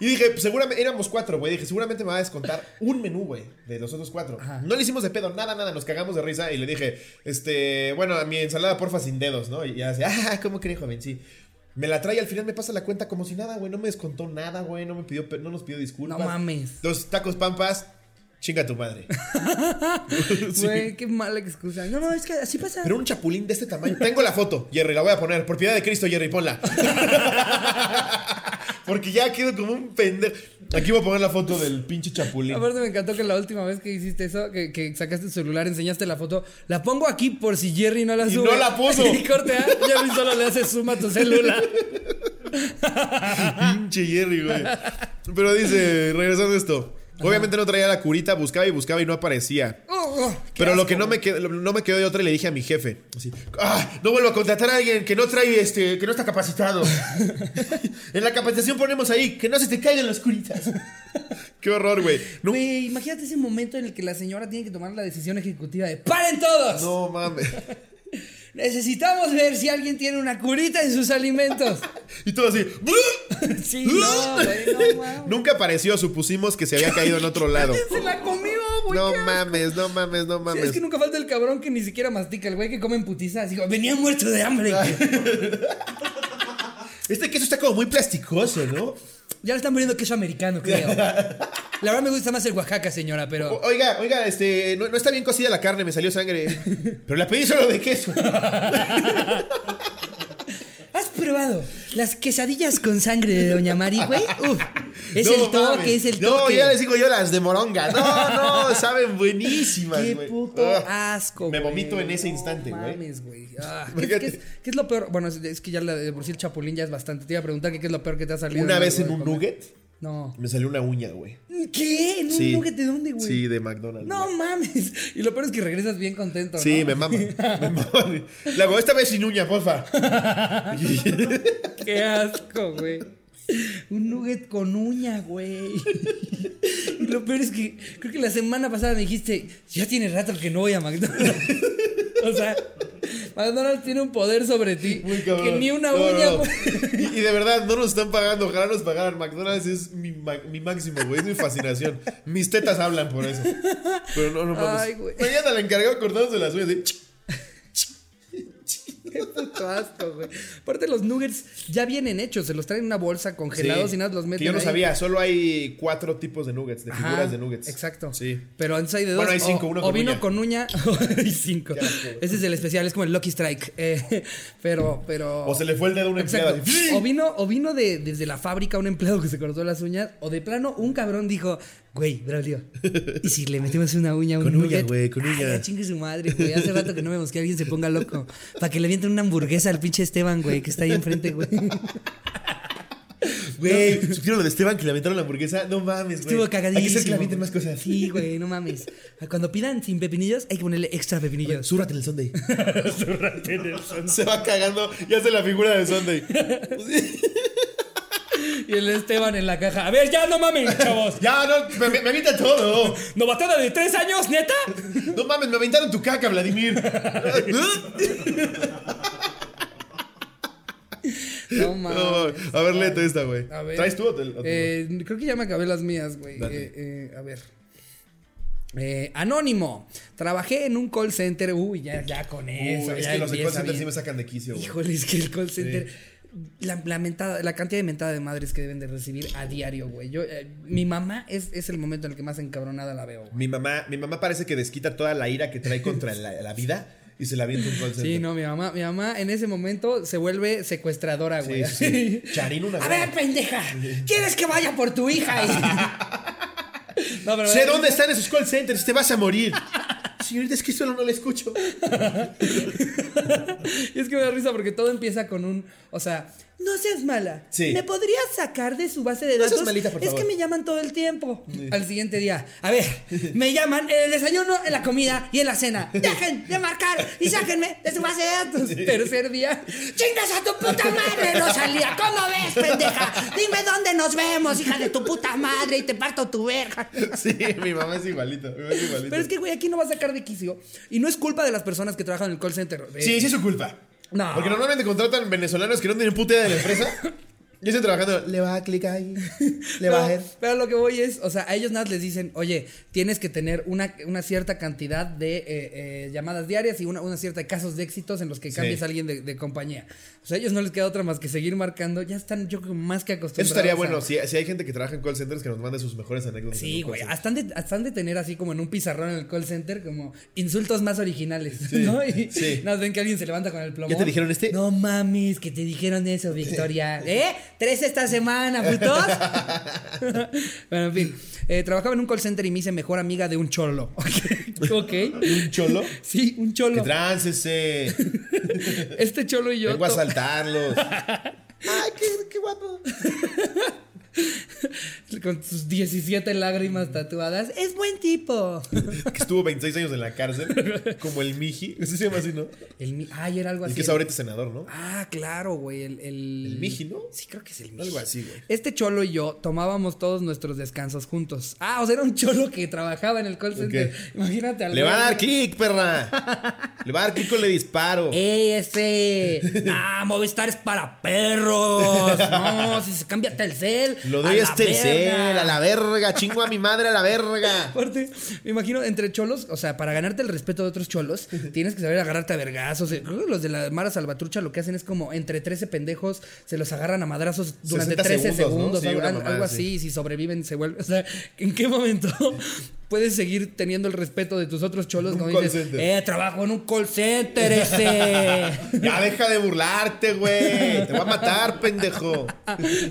Y dije, pues, seguramente, éramos cuatro, güey. Dije, seguramente me va a descontar un menú, güey, de los otros cuatro. Ajá. No le hicimos de pedo, nada, nada, nos cagamos de risa y le dije, este, bueno, a mi ensalada porfa sin dedos, ¿no? Y ya decía, ah, ¿cómo cree, joven? Sí. Me la trae y al final me pasa la cuenta como si nada, güey. No me descontó nada, güey. No me pidió, no nos pidió disculpas. No mames. Los tacos pampas, chinga tu madre. Sí. Güey, qué mala excusa. No, no, es que así pasa. Pero un chapulín de este tamaño. Tengo la foto, Jerry, la voy a poner. Por piedad de Cristo, Jerry, ponla. Porque ya quedo como un pendejo. Aquí voy a poner la foto del pinche chapulín. Aparte me encantó que la última vez que hiciste eso, que, que sacaste el celular, enseñaste la foto, la pongo aquí por si Jerry no la Y sube. no la puso. y corte A, Jerry solo le hace zoom a tu celular. Pinche Jerry, güey. Pero dice, regresando a esto. Obviamente no traía la curita, buscaba y buscaba y no aparecía. Oh, oh, Pero lo que no me, quedó, no me quedó de otra y le dije a mi jefe. Así, ah, no vuelvo a contratar a alguien que no trae este, que no está capacitado. en la capacitación ponemos ahí, que no se te caigan las curitas. Qué horror, güey. No, Güey, imagínate ese momento en el que la señora tiene que tomar la decisión ejecutiva de ¡Paren todos! no mames. necesitamos ver si alguien tiene una curita en sus alimentos. Y todo así. sí, no, güey, no. Nunca apareció, supusimos que se había caído en otro lado. Se la comió, güey. No mames, no mames, no Sí, mames. es que nunca falta el cabrón que ni siquiera mastica, el güey que come en putiza. Así venía muerto de hambre. Este queso está como muy plasticoso, ¿no? Ya le están poniendo queso americano, creo. La verdad me gusta más el Oaxaca, señora, pero. O- Oiga, oiga, este, no, no está bien cocida la carne, me salió sangre. Pero la pedí solo de queso. ¿Has probado las quesadillas con sangre de Doña Mari, güey? Uf, es No el toque, mames. es el No, toque. ya les digo yo las de moronga. No, no, saben buenísimas, Qué güey. puto Ah. asco, me vomito en ese No instante, güey. mames, güey. Ah, ¿qué, qué es, qué es lo peor? Bueno, es, que ya la de por sí el chapulín ya es bastante. Te iba a preguntar que qué es lo peor que te ha salido. Una vez en un comer. nugget No. me salió una uña, güey. ¿Qué? ¿En un Sí. nugget de dónde, güey? Sí, de McDonald's. No güey. mames. Y lo peor es que regresas bien contento, Sí, ¿no? me mama. Me mama. Le hago, esta vez sin uña, porfa. Qué asco, güey. Un nugget con uña, güey. Y lo peor es que creo que la semana pasada me dijiste, ya tiene rato que no voy a McDonald's. O sea, McDonald's tiene un poder sobre ti. Muy cabrón. Que ni una No, uña. no. Y, y de verdad, no nos están pagando. Ojalá nos pagaran. McDonald's es mi, mi máximo, güey. Es mi fascinación. Mis tetas hablan por eso. Pero no, no mames. Ay, güey. Mañana la encargado cortándose las uñas. Qué puto asco, güey. Aparte, los nuggets ya vienen hechos. Se los traen en una bolsa congelados Sí. y nada, los meten Que yo no ahí. sabía. Solo hay cuatro tipos de nuggets, de Ajá, figuras de nuggets. Exacto. Sí. Pero antes hay de dos. Bueno, hay cinco, o, uno o vino uña. con uña. hay cinco. Ese es el especial, es como el Lucky Strike. Eh, pero, pero. O se le fue el dedo a un empleado. Así. O vino, o vino de, desde la fábrica un empleado que se cortó las uñas. O de plano, un cabrón dijo, güey, Braulio, ¿y si le metemos una uña a un Con uña, nugget? güey, con Ay, uña. ya chingue su madre, güey. Hace rato que no vemos que alguien se ponga loco. Para que le avienten una hamburguesa al pinche Esteban, güey, que está ahí enfrente, güey. Güey, ¿supieron lo de Esteban que le aventaron la hamburguesa? No mames, güey. Estuvo cagadísimo. Hay que hacer que le avienten más cosas. Sí, güey, no mames. Cuando pidan sin pepinillos, hay que ponerle extra pepinillos. Súrate en el Sunday. Se va cagando y hace la figura del Sunday. Y el Esteban en la caja. A ver, ya no mames, chavos. ya, no, me, me, avienta todo. ¿Novatada de tres años, neta? No mames, me aventaron tu caca, Vladimir. No mames. No, a ver, léete esta, güey. ¿Traes tú o te- o te- Eh, creo que ya me acabé las mías, güey. Eh, eh, a ver. Eh, anónimo. Trabajé en un call center. Uy, ya, ya con eso. Uy, es que los de call empieza center sí me sacan de quicio, güey. Híjole, es que el call center. La, la mentada- la cantidad de mentada de madres que deben de recibir a diario, güey. Yo, eh, mi mamá es, es el momento en el que más encabronada la veo. güey. Mi mamá, mi mamá parece que desquita toda la ira que trae contra la, la vida y se la avienta un call center. Sí, no, mi mamá, mi mamá en ese momento se vuelve secuestradora, güey. Sí, sí, sí. Charín una A gran- ver, pendeja, ¿quieres que vaya por tu hija? no, pero Sé dónde están esos call centers, te vas a morir. Señorita, es que solo no le escucho. Y es que me da risa porque todo empieza con un, o sea, no seas mala. Sí. ¿Me podrías sacar de su base de No seas datos? malita, por es favor. que me llaman todo el tiempo. Al siguiente día, a ver, me llaman en el desayuno, en la comida y en la cena. Dejen de marcar y sáquenme de su base de datos. Tercer día, chingas a tu puta madre, Rosalía. ¿Cómo ves, pendeja? Dime dónde nos vemos, hija de tu puta madre, y te parto tu verga. Sí, mi mamá es igualita. Mi mamá es igualita. Pero es que, güey, aquí no va a sacar de quicio. Y no es culpa de las personas que trabajan en el call center. Eh, Sí, sí es su culpa. No. Porque normalmente contratan venezolanos que no tienen puta idea de la empresa. Y están trabajando. Le va a clicar ahí. Le va a Pero, hacer. pero lo que voy es, o sea, a ellos nada les dicen, oye, tienes que tener una, una cierta cantidad de eh, eh, llamadas diarias y una, una cierta de casos de éxitos en los que cambies Sí. a alguien de, de compañía. O sea, a ellos no les queda otra más que seguir marcando. Ya están, yo creo, más que acostumbrados. Eso estaría a- bueno. Si, si hay gente que trabaja en call centers que nos mande sus mejores anécdotas. Sí, güey. Hasta han, de, hasta han de tener así como en un pizarrón en el call center, como insultos más originales, ¿no? Y sí. nada más ven que alguien se levanta con el plomo. ¿Ya te dijeron este? No mames, que te dijeron eso, Victoria. ¿Eh? Tres esta semana, putos. bueno, en fin. Eh, trabajaba en un call center y me hice mejor amiga de un cholo. Ok. ok. ¿Un cholo? Sí, un Que cholo. tráncese. Este cholo y yo. Vengo a saltarlos. Ay, qué, qué guapo. con sus 17 lágrimas tatuadas. Es buen tipo. que estuvo 26 años en la cárcel, como el Miji. Ese se llama así, ¿no? El, ay, era algo El así. que es ahorita senador, ¿no? Ah, claro, güey. El, el... El Miji, ¿no? Sí, creo que es el Miji. Algo así, güey. Este cholo y yo tomábamos todos nuestros descansos juntos. Ah, o sea, era un cholo que trabajaba en el call center. Imagínate al Le va a dar clic, perra. Le va a dar le disparo. ¡Ey, ese! ¡Ah, Movistar es para perros! No, si se cambia Telcel. Lo doy a la Telcel, a la verga. Chingo a mi madre a la verga. Aparte, me imagino entre cholos, o sea, para ganarte el respeto de otros cholos, tienes que saber agarrarte a vergazos. Eh, los de la Mara Salvatrucha lo que hacen es como entre 13 pendejos se los agarran a madrazos durante 60 13 segundos, segundos, ¿no? Sí, algo, así. así. Y si sobreviven, se vuelven. O sea, ¿en qué momento puedes seguir teniendo el respeto de tus otros cholos? Call dices, center. eh, trabajo en un call center ese. Ya deja de burlarte, güey. Te voy a matar, pendejo.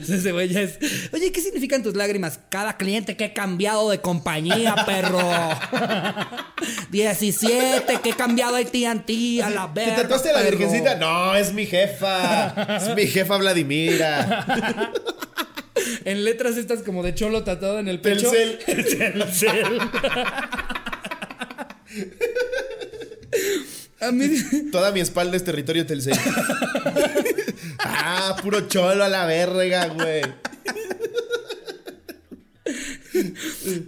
Ese güey ya es. Oye, ¿qué significan tus lágrimas? Cada cliente que he cambiado de compañía, perro. 17 que he cambiado de TNT a la ¿Te verga. tatuaste la virgencita? No, es mi jefa. Es mi jefa Vladimira. En letras estas como de cholo tatuado en el pecho. Telcel. Telcel. A mí. Toda mi espalda es territorio Telcel. ah, puro cholo a la verga, güey.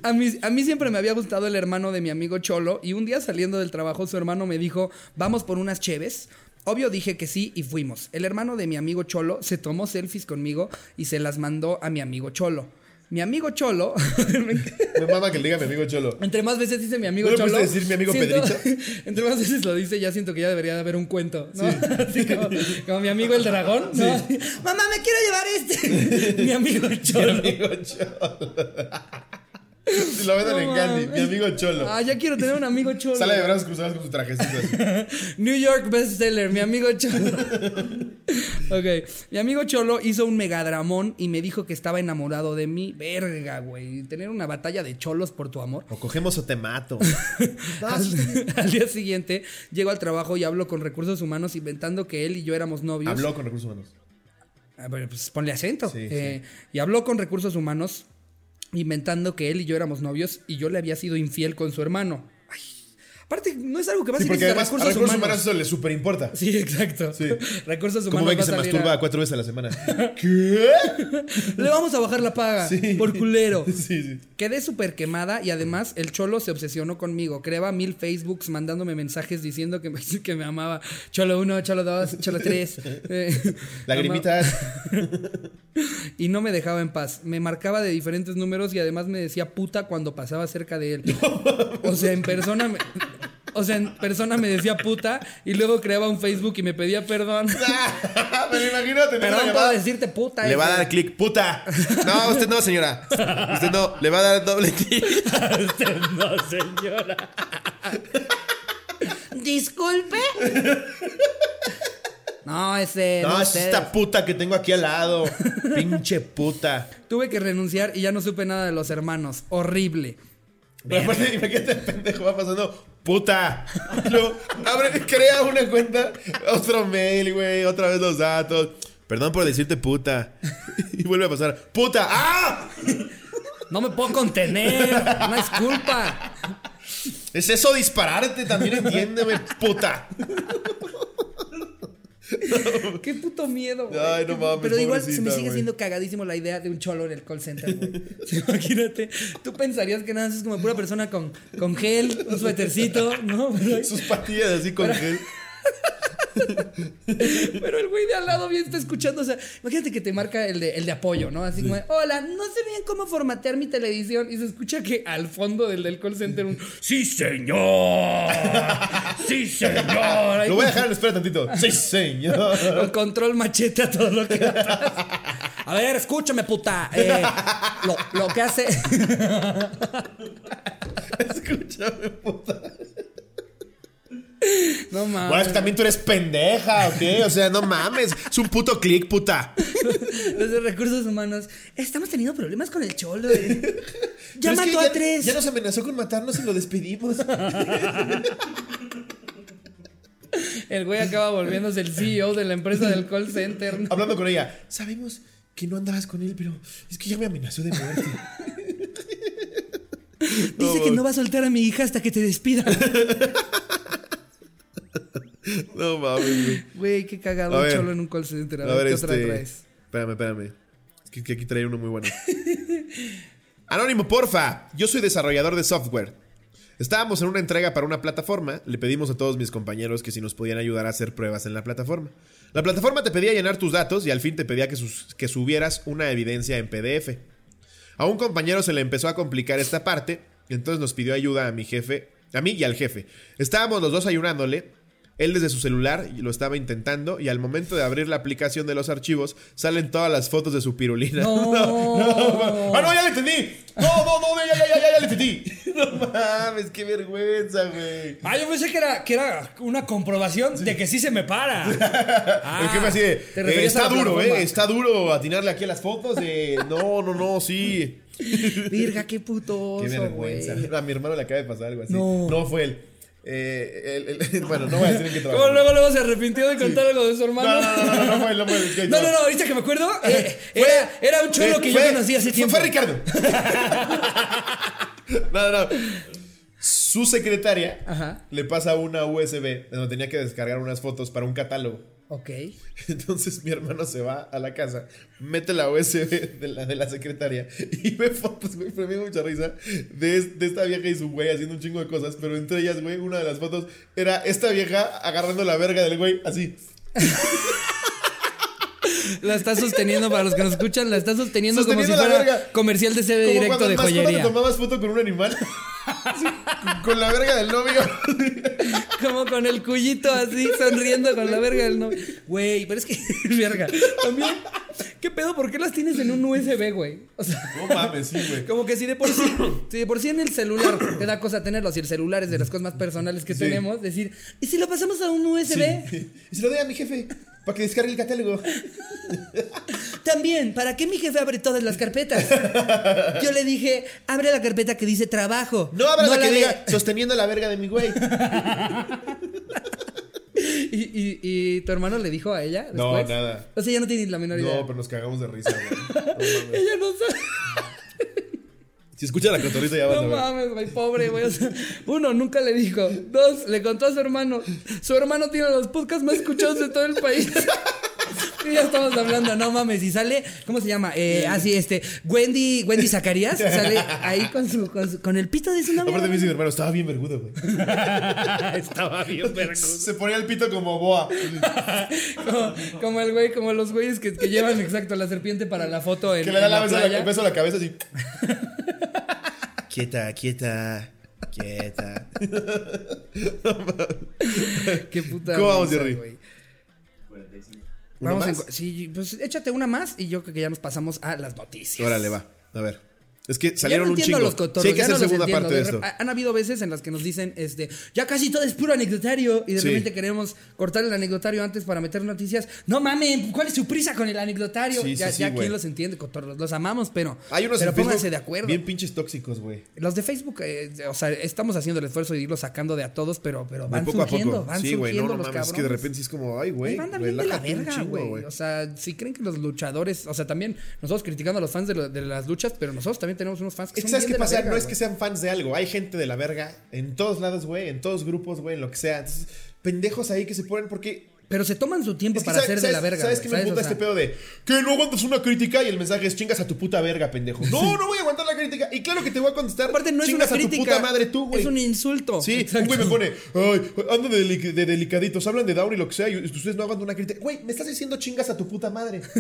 A mí, a mí siempre me había gustado el hermano de mi amigo Cholo y un día saliendo del trabajo su hermano me dijo, vamos por unas cheves. Obvio dije que sí y fuimos. El hermano de mi amigo Cholo se tomó selfies conmigo y se las mandó a mi amigo Cholo. Mi amigo Cholo, Me mama que le diga mi amigo Cholo. entre más veces dice mi amigo ¿No Cholo. decir mi amigo Pedrito? Entre más veces lo dice, ya siento que ya debería de haber un cuento, ¿no? Así como, como mi amigo el dragón, ¿no? Así, Mamá, me quiero llevar este. mi amigo Cholo. Mi amigo Cholo. Si lo venden No en Gandhi, mi amigo Cholo. Ah, ya quiero tener un amigo Cholo. Sale de brazos cruzados con su trajecito así. New York bestseller, mi amigo Cholo. ok, mi amigo Cholo hizo un megadramón y me dijo que estaba enamorado de mí. Verga, güey. Tener una batalla de cholos por tu amor. O cogemos o te mato. al, al día siguiente llego al trabajo y hablo con recursos humanos inventando que él y yo éramos novios. Habló con recursos humanos. A ver, pues ponle acento. Sí, Eh, Y habló con recursos humanos inventando que él y yo éramos novios y yo le había sido infiel con su hermano. Aparte, no es algo que va a Sí, porque de además a recursos, recursos humanos. humanos eso le súper importa. Sí, exacto. Sí. Recursos Como humanos. ven que se masturba a- cuatro veces a la semana. ¿Qué? Le vamos a bajar la paga por culero. Sí, sí. Quedé súper quemada y además el cholo se obsesionó conmigo. Creaba mil Facebooks mandándome mensajes diciendo que me, que me amaba. Cholo 1, cholo 2, cholo 3. Lagrimitas. Y no me dejaba en paz. Me marcaba de diferentes números y además me decía puta cuando pasaba cerca de él. O sea, en persona me, o sea, en persona me decía puta y luego creaba un Facebook y me pedía perdón. Me lo imagino tener una Perdón por decirte puta. Le va a dar clic, puta. No, usted no, señora. Usted no, le va a dar doble clic. Usted no, señora. Disculpe. No, ese. No, es esta puta que tengo aquí al lado. Pinche puta. Tuve que renunciar y ya no supe nada de los hermanos. Horrible. Pero aparte, imagínate el pendejo va pasando. Puta. Luego, abre, crea una cuenta, otro mail, güey, otra vez los datos. Perdón por decirte puta. Y vuelve a pasar. ¡Puta! ¡Ah! No me puedo contener. No es culpa. ¿Es eso dispararte? También entiéndeme, puta. Qué puto miedo, güey. Ay, no mames, Pero igual se me sigue siendo cagadísimo la idea de un cholo en el call center, güey. Imagínate, tú pensarías que nada más es como pura persona con, con gel, un suétercito, ¿no? Sus patillas así con gel. pero el güey de al lado bien está escuchando. O sea, imagínate que te marca el de, el de apoyo, ¿no? Así como, hola, no sé bien cómo formatear mi televisión. Y se escucha que al fondo del del call center un, ¡Sí, señor! ¡Sí, señor! Ahí Lo voy a dejar espera tantito. Sí, señor. Con control machete a todo lo que. A ver, escúchame, puta. Eh, lo, lo que hace. Escúchame, puta. No mames. Bueno, es que también tú eres pendeja, ¿ok? O sea, no mames. Es un puto clic, puta. Los de recursos humanos. Estamos teniendo problemas con el cholo. eh. Ya Pero es que mató a tres. Ya nos amenazó con matarnos y lo despedimos. El güey acaba volviéndose el CEO de la empresa del call center. ¿no? Hablando con ella. Sabemos que no andabas con él, pero es que ya me amenazó de muerte. Dice que no va a soltar a mi hija hasta que te despida. No mames, güey. Güey, qué cagado un cholo en un call center. A, A ver, ver, ¿qué otra este. traes? Espérame, espérame. Es que, que aquí trae uno muy bueno. Anónimo, porfa. Yo soy desarrollador de software. Estábamos en una entrega para una plataforma. Le pedimos a todos mis compañeros que si nos podían ayudar a hacer pruebas en la plataforma. La plataforma te pedía llenar tus datos y al fin te pedía que, sus- que subieras una evidencia en PDF. A un compañero se le empezó a complicar esta parte, entonces nos pidió ayuda a mi jefe, a mí y al jefe. Estábamos los dos ayunándole, él desde su celular lo estaba intentando y al momento de abrir la aplicación de los archivos salen todas las fotos de su pirulina. No. ¡Ah, no, ya le entendí! ¡No, no, no, ya, ya, ya, ya, ya le entendí! No mames, qué vergüenza, güey. Ah, yo pensé que era, que era una comprobación de que sí se me para. El jefe así de, ¿te "Eh, está duro, eh, está duro atinarle aquí a las fotos de... No, no, no, sí. Virga, qué puto Qué vergüenza. güey. A mi hermano le acaba de pasar algo así. No. No, fue él. Eh, él- él- bueno, no voy a decir en qué Como trabaja. luego, luego se arrepintió de contar algo de su hermano. No, no, no, no, no fue no fue que No, no, no, ahorita que me acuerdo, eh, era, era un cholo que fue- yo conocí hace tiempo. Fue Ricardo. no, no. Su secretaria Ajá. le pasa una USB donde tenía que descargar unas fotos para un catálogo. Ok. Entonces mi hermano se va a la casa, mete la USB de la, de la secretaria y ve fotos, güey, pero me dio mucha risa, de, es- de esta vieja y su güey haciendo un chingo de cosas, pero entre ellas, güey, una de las fotos era esta vieja agarrando la verga del güey, así. La está sosteniendo, para los que nos escuchan, la está sosteniendo, Sosteniendo como si fuera verga. comercial de CD Como directo de joyería. tomabas foto con un animal. Sí, con la verga del novio. Como con el cuyito así, sonriendo con la verga del novio. Güey, pero es que, verga. También, ¿qué pedo? ¿Por qué las tienes en un USB, güey? O sea, No mames, sí, güey. como que si de por sí, si de por sí en el celular te da cosa tenerlo, si el celular es de las cosas más personales que Sí. tenemos, decir, ¿y si lo pasamos a un USB? Sí. Y se lo doy a mi jefe para que descargue el catálogo. También, ¿para qué mi jefe abre todas las carpetas? Yo le dije, abre la carpeta que dice trabajo. No habrá la que diga sosteniendo la verga de mi güey. ¿Y, y, y tu hermano le dijo a ella? No, nada. O sea, ya no tiene la menor idea. No, pero nos cagamos de risa, güey. No. Ella no sabe. Si escucha la cotorrisa ya vas No a ver. mames, güey, pobre, güey. O sea, uno, nunca le dijo. Dos, le contó a su hermano. Su hermano tiene los podcasts más escuchados de todo el país. Y ya estamos hablando, no mames. Y sale, ¿cómo se llama? Eh, así, este, Wendy, Wendy Zacarías. Sale ahí con su, con su- con el pito de su novia. Aparte me dice mi hermano, estaba bien vergudo, güey. Estaba bien, verga. Se ponía el pito como boa. Como, como el güey, como los güeyes que, que llevan exacto la serpiente para la foto en, Que le da la la beso a playa. la, el beso a la cabeza así. quieta, quieta, quieta. Qué puta. ¿Cómo vamos, Jerry? Güey. ¿Una Vamos más? en- sí, pues échate una más y yo creo que ya nos pasamos a las noticias. Órale, va. A ver. Es que salieron no un chingo. los cotorros, sí, hay que hacer no segunda entiendo. parte de De esto. rep- Han habido veces en las que nos dicen, este, ya casi todo es puro anecdotario y de Sí. repente queremos cortar el anecdotario antes para meter noticias. No mames, ¿cuál es su prisa con el anecdotario? Sí, ya sí, ya quién los entiende, cotorros, los amamos, pero, Hay unos pero pónganse de acuerdo. bien pinches tóxicos, güey. Los de Facebook, eh, o sea, estamos haciendo el esfuerzo de irlos sacando de a todos, pero, pero van poco a surgiendo, poco. van Sí, güey, no, no los mames. Es que de repente sí es como, ay, güey. Ahí van bien de la verga, güey. O sea, si creen que los luchadores, o sea, también nosotros criticando a los fans de, lo- de las luchas, pero nosotros también tenemos unos fans que Es que son ¿Sabes bien qué de la pasa? verga, no es que sean fans de algo. Hay gente de la verga en todos lados, güey. En todos grupos, güey. En lo que sea. Entonces, pendejos ahí que se ponen porque Pero se toman su tiempo Es que para ¿sabes- hacer de la verga. ¿Sabes qué me puta O sea, este pedo de que no aguantas una crítica y el mensaje es chingas a tu puta verga, pendejo? No, no voy a aguantar la crítica. Y claro que te voy a contestar. Aparte, no es una chingas a tu crítica. puta madre tú, güey. Es un insulto. Sí, un güey me pone, ay, anda de, deli- de delicaditos, hablan de down y lo que sea, y ustedes no hagan una crítica. Güey, me estás diciendo chingas a tu puta madre.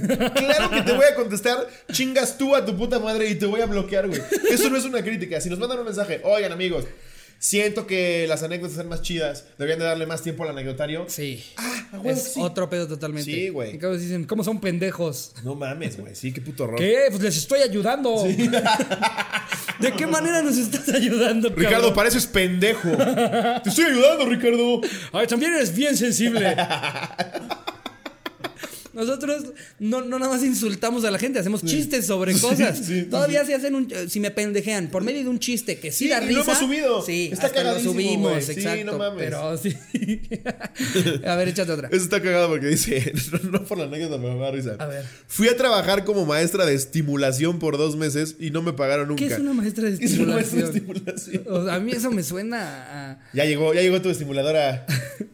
Claro que te voy a contestar, chingas tú a tu puta madre y te voy a bloquear, güey. Eso no es una crítica. Si nos mandan un mensaje, oigan, amigos, siento que las anécdotas son más chidas, deberían de darle más tiempo al anecdotario. Sí. Ah, huevo es sí. otro pedo totalmente. Sí, güey. Y cabo dicen, ¿cómo son pendejos? No mames, güey. Sí, qué puto horror. ¿Qué? Pues les estoy ayudando. ¿De qué manera nos estás ayudando, Ricardo, cabrón? pareces pendejo. Te estoy ayudando, Ricardo. Ay, también eres bien sensible. nosotros no, no nada más insultamos a la gente, hacemos chistes sobre cosas. sí, Todavía si hacen un, si me pendejean por medio de un chiste que sí, Sí, da y risa. lo hemos subido. Sí, Está hasta lo subimos. Sí, exacto. no mames. Pero sí. a ver, échate otra. Eso está cagado porque dice, no, por la anécdota, me da risa. A ver. Fui a trabajar como maestra de estimulación por dos meses y no me pagaron nunca. ¿Qué es una maestra de ¿Qué es una maestra de estimulación? estimulación? O sea, a mí eso me suena a... Ya llegó, ya llegó tu estimuladora.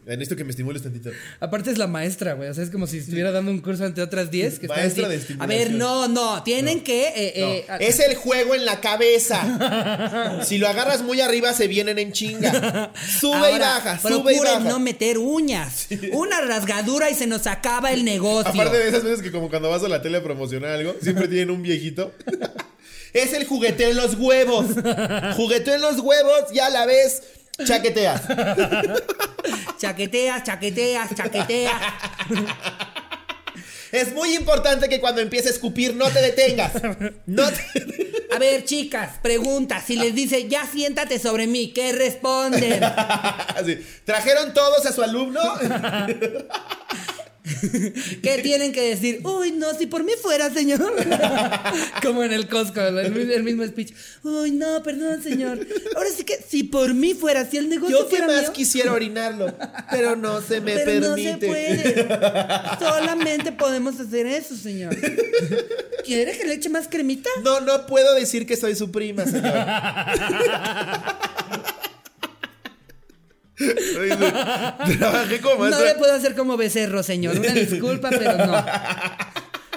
Necesito que me estimules tantito. Aparte es la maestra, güey. O sea, es como si estuviera dando un curso ante otras 10. Que están Maestra así, de A ver, no, no. Tienen que... eh, eh, Es el juego en la cabeza. Si lo agarras muy arriba, se vienen en chinga. Sube y baja, sube y baja. no meter uñas. Una rasgadura y se nos acaba el negocio. Aparte de esas veces que como cuando vas a la tele a promocionar algo, siempre tienen un viejito. es el jugueteo en los huevos. Jugueteo en los huevos y a la vez chaqueteas. Chaqueteas, chaqueteas, chaqueteas. Es muy importante que cuando empiece a escupir no te detengas. No te... A ver, chicas, pregunta. Si les dice, ya siéntate sobre mí, ¿qué responden? ¿Trajeron todos a su alumno? ¿Qué tienen que decir? Uy, no, si por mí fuera, señor. Como en el Costco, el, mi- el mismo speech. Uy, no, perdón, señor. Ahora sí que, si por mí fuera, si el negocio Yo que fuera más mío, quisiera orinarlo, pero no se me pero no se permite. puede. Solamente podemos hacer eso, señor. ¿Quiere que le eche más cremita? No, no puedo decir que soy su prima, señor. Trabajé como No le puedo hacer como becerro, señor. Una disculpa, pero no.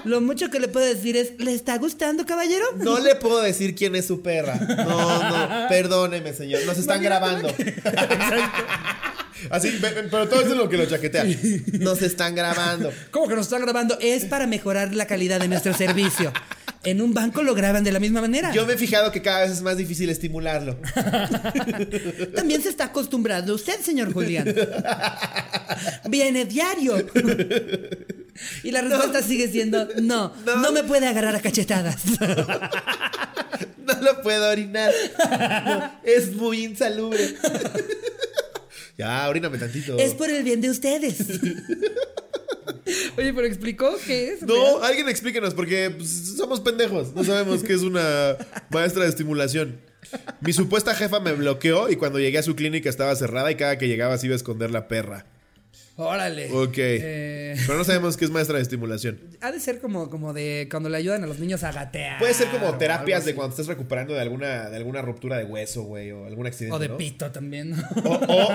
Lo mucho que le puedo decir es, ¿le está gustando, caballero? No le puedo decir quién es su perra. No, no, perdóneme, señor. Nos están grabando. Así, pero todo eso es lo que lo chaquetea. Nos están grabando. ¿Cómo que nos están grabando? Es para mejorar la calidad de nuestro servicio. En un banco lo graban de la misma manera. Yo me he fijado que cada vez es más difícil estimularlo. También se está acostumbrando usted, señor Julián. Viene diario. Y la respuesta sigue siendo no, no, No. me puede agarrar a cachetadas. No lo puedo orinar. No, es muy insalubre. Ya, oríname tantito. Es por el bien de ustedes. Oye, pero explicó qué es. No, alguien explíquenos, porque pues, somos pendejos. No sabemos qué es una maestra de estimulación. Mi supuesta jefa me bloqueó y cuando llegué a su clínica estaba cerrada y cada que llegaba se iba a esconder la perra. Órale. Ok. Eh, Pero no sabemos qué es maestra de estimulación. ha de ser como, como de cuando le ayudan a los niños a gatear. Puede ser como terapias de cuando estás recuperando de alguna, de alguna ruptura de hueso, güey, o algún accidente. O de ¿no? pito también. O, o,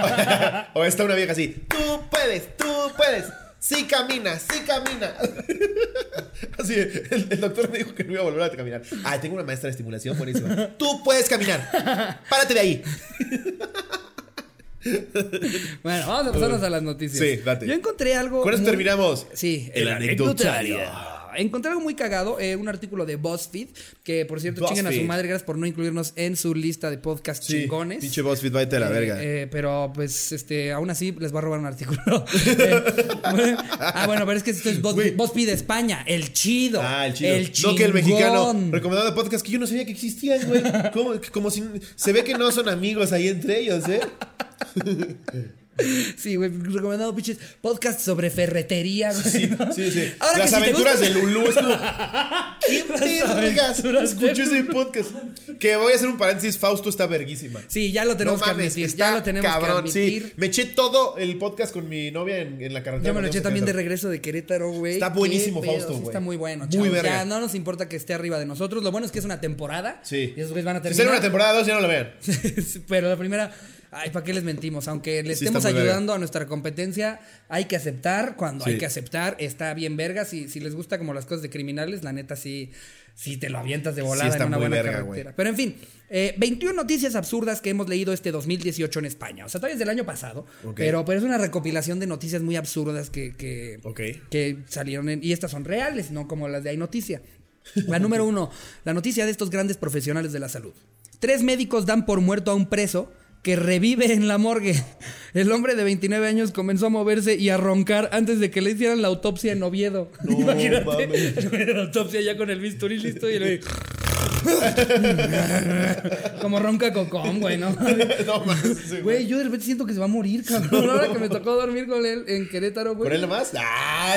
o está una vieja así. Tú puedes, tú puedes. Sí camina, sí camina. Así, el, el doctor me dijo que no iba a volver a caminar. Ah, tengo una maestra de estimulación buenísima. Tú puedes caminar. Párate de ahí. bueno, vamos a pasarnos a las noticias. Sí, date. Yo encontré algo. Con eso muy- terminamos. Sí, El anecdotario. Encontré algo muy cagado, eh, un artículo de BuzzFeed, que por cierto, chinguen a su BuzzFeed. madre, gracias por no incluirnos en su lista de podcast Sí, chingones. pinche BuzzFeed, váyate a la Eh, verga. eh, pero pues, este, aún así les va a robar un artículo. Eh, ah, bueno, pero es que esto es Buzz- Güey. BuzzFeed España, el chido. Ah, el chido. El no que el mexicano. chingón. Recomendado de podcast que yo no sabía que existían, güey. Como, como si. Se ve que no son amigos ahí entre ellos, ¿eh? Sí, güey, recomendado, pinches, podcast sobre ferretería, güey. Sí, ¿no? sí, sí. Ahora Las si aventuras de Lulú. Es como. ¿Quién vergas escuchó ese podcast? Que voy a hacer un paréntesis. Fausto está verguísima. Sí, ya lo tenemos no que mames, admitir. está Ya lo tenemos cabrón. que admitir. Sí, me eché todo el podcast con mi novia en, en la carretera. Yo me lo eché también de regreso de Querétaro, güey. Está Qué buenísimo, pedo, Fausto, sí güey. Está muy bueno, Muy chavos. verga. Ya no nos importa que esté arriba de nosotros. Lo bueno es que es una temporada. Sí. Y esos güeyes van a Si terminar. sale una temporada 2, ya no la vean. Pero la primera, ay, ¿para qué les mentimos? Aunque le Sí, estemos ayudando a nuestra competencia, hay que aceptar cuando Sí. hay que aceptar. Está bien verga. Si, si les gusta como las cosas de criminales, la neta sí, sí te lo avientas de volada en una buena verga, carretera. Pero en fin, eh, 21 noticias absurdas que hemos leído este 2018 en España. O sea, todavía es del año pasado. Pero, pero es una recopilación de noticias muy absurdas que, que, Ok. que salieron en, y estas son reales, no como las de Hay Noticia. La número uno, la noticia de estos grandes profesionales de la salud. Tres médicos dan por muerto a un preso que revive en la morgue. El hombre de 29 años comenzó a moverse y a roncar antes de que le hicieran la autopsia en Oviedo. No Imagínate, la autopsia ya con el bisturí listo y güey- Como ronca cocón, güey, ¿no? no ese güey. Yo de repente siento que se va a morir, cabrón. Ahora que me tocó dormir con él en Querétaro, güey. ¿Por él nomás? ¡Ah!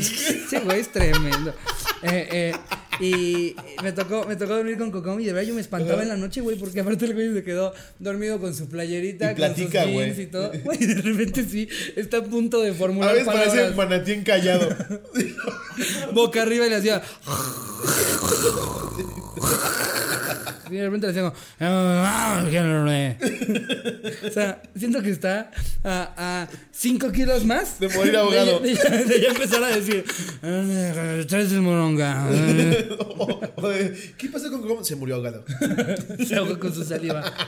Sí, güey, es tremendo. Eh, eh, y me tocó, me tocó dormir con Cocom y de verdad yo me espantaba en la noche, güey, porque aparte el güey se quedó dormido con su playerita, Y platica, con sus jeans y todo. Güey, de repente sí, está a punto de A formular veces parece palabras manatí encallado. boca arriba y le hacía... Y de repente le hacía como... O sea, siento que está a 5 kilos más. De morir ahogado. De, ya- de ya empezar a decir... ¿Qué pasó con cómo? Se murió ahogado. Se ahogó con su saliva.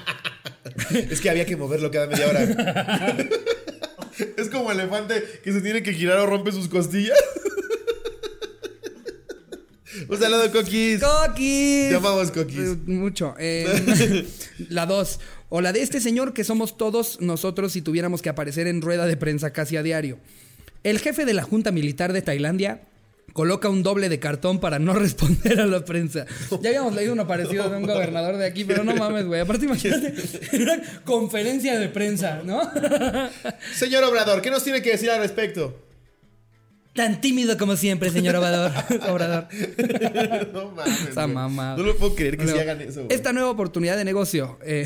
Es que había que moverlo cada media hora. Es como elefante que se tiene que girar o rompe sus costillas. Un saludo, Coquis. ¡Coquis! Te amamos, Coquis. Eh, Mucho. Eh, la dos. O la de este señor que somos todos nosotros si tuviéramos que aparecer en rueda de prensa casi a diario. El jefe de la Junta Militar de Tailandia coloca un doble de cartón para no responder a la prensa. Ya habíamos leído uno parecido de un gobernador de aquí, pero no mames, güey. Aparte, imagínate, una conferencia de prensa, ¿no? Señor Obrador, ¿qué nos tiene que decir al respecto? Tan tímido como siempre, señor Obrador. Obrador. No mames. Esa mamada. No lo puedo creer que Luego, hagan eso. güey. Esta nueva oportunidad de negocio. eh,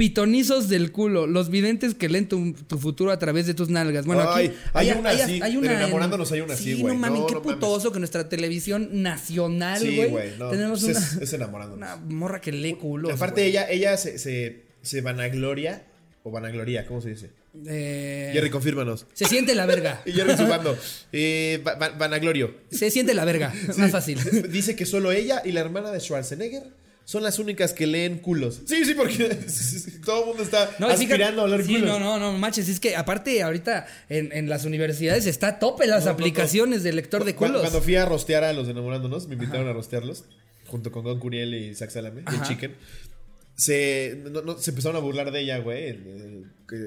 pitonizos del culo. Los videntes que leen tu, tu futuro a través de tus nalgas. Bueno, aquí Ay, hay una así. En Enamorándonos hay una así, Sí, güey. no mames, No, qué no mames. putoso que nuestra televisión nacional, Sí, güey. güey. No. tenemos es, una, es enamorándonos. una morra que lee culos. Aparte, güey. ella, ella se, se, se vanagloria. O vanagloria, ¿cómo se dice? Eh, Jerry, confírmanos. se siente la verga. Y Jerry sumando. Eh, va- va- vanaglorio. Se siente la verga. Más fácil. Dice que solo ella y la hermana de Schwarzenegger son las únicas que leen culos. Sí, sí, porque todo el mundo está No, y fíjate- aspirando a leer sí, culos. no, no, no, manches. Es que aparte, ahorita en, en las universidades está a tope las No, no, no. aplicaciones de lector de Cu- culos. Cuando fui a rostear a los enamorándonos, me invitaron a rostearlos. Junto con Gon Curiel y Zach Salame y el. Chicken. Se, no- no, se empezaron a burlar de ella, güey.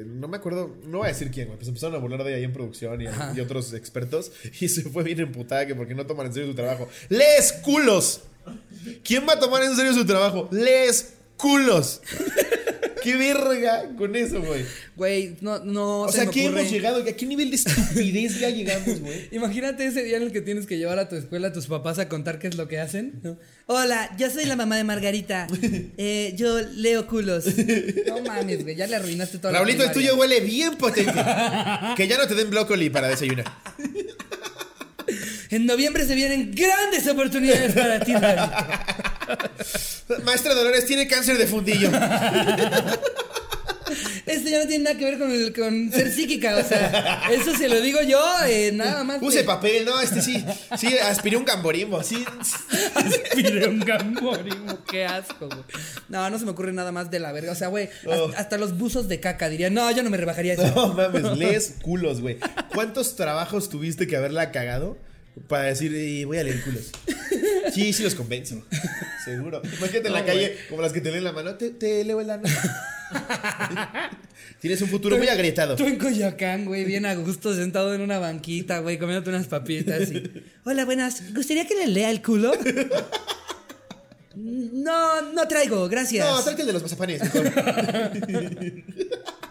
No me acuerdo, no voy a decir quién, güey. Pues se empezaron a burlar de ella ahí en producción y, y otros expertos. Y se fue bien emputada que porque no toman en serio su trabajo. ¡Lees culos! ¿Quién va a tomar en serio su trabajo? ¡Lees culos! ¡Qué verga con eso, güey! Güey, no, no. O se sea, me ¿qué ocurre. hemos llegado? ¿A qué nivel de estupidez ya llegamos, güey? Imagínate ese día en el que tienes que llevar a tu escuela a tus papás a contar qué es lo que hacen. ¿no? Hola, yo soy la mamá de Margarita. Eh, yo leo culos. No mames, güey, ya le arruinaste toda Raulito, la el primaria. tuyo huele bien potente. que ya no te den brócoli para desayunar. En noviembre se vienen grandes oportunidades para ti. Maestra Dolores tiene cáncer de fundillo. Esto ya no tiene nada que ver con, el- con ser psíquica, o sea, eso se lo digo yo, eh, nada más. Use que- papel, no, este sí. Sí, aspiré un gamborimbo, sí. Aspiré un gamborimo, qué asco, güey. No, no se me ocurre nada más de la verga. O sea, güey, hasta, Oh. hasta los buzos de caca dirían, no, yo no me rebajaría eso. No mames, lees culos, güey. ¿Cuántos trabajos tuviste que haberla cagado para decir, "Eh, voy a leer culos? Sí, sí los convenzo. Seguro. Imagínate en la calle, güey. como las que te leen la mano, te, te leo el ano. Tienes un futuro muy agrietado. Tú en Coyoacán, güey, bien a gusto, sentado en una banquita, güey, comiéndote unas papitas y... Hola, buenas. ¿Gustaría que le lea el culo? No, no traigo, gracias. No, tráete el de los mazapanes, mejor.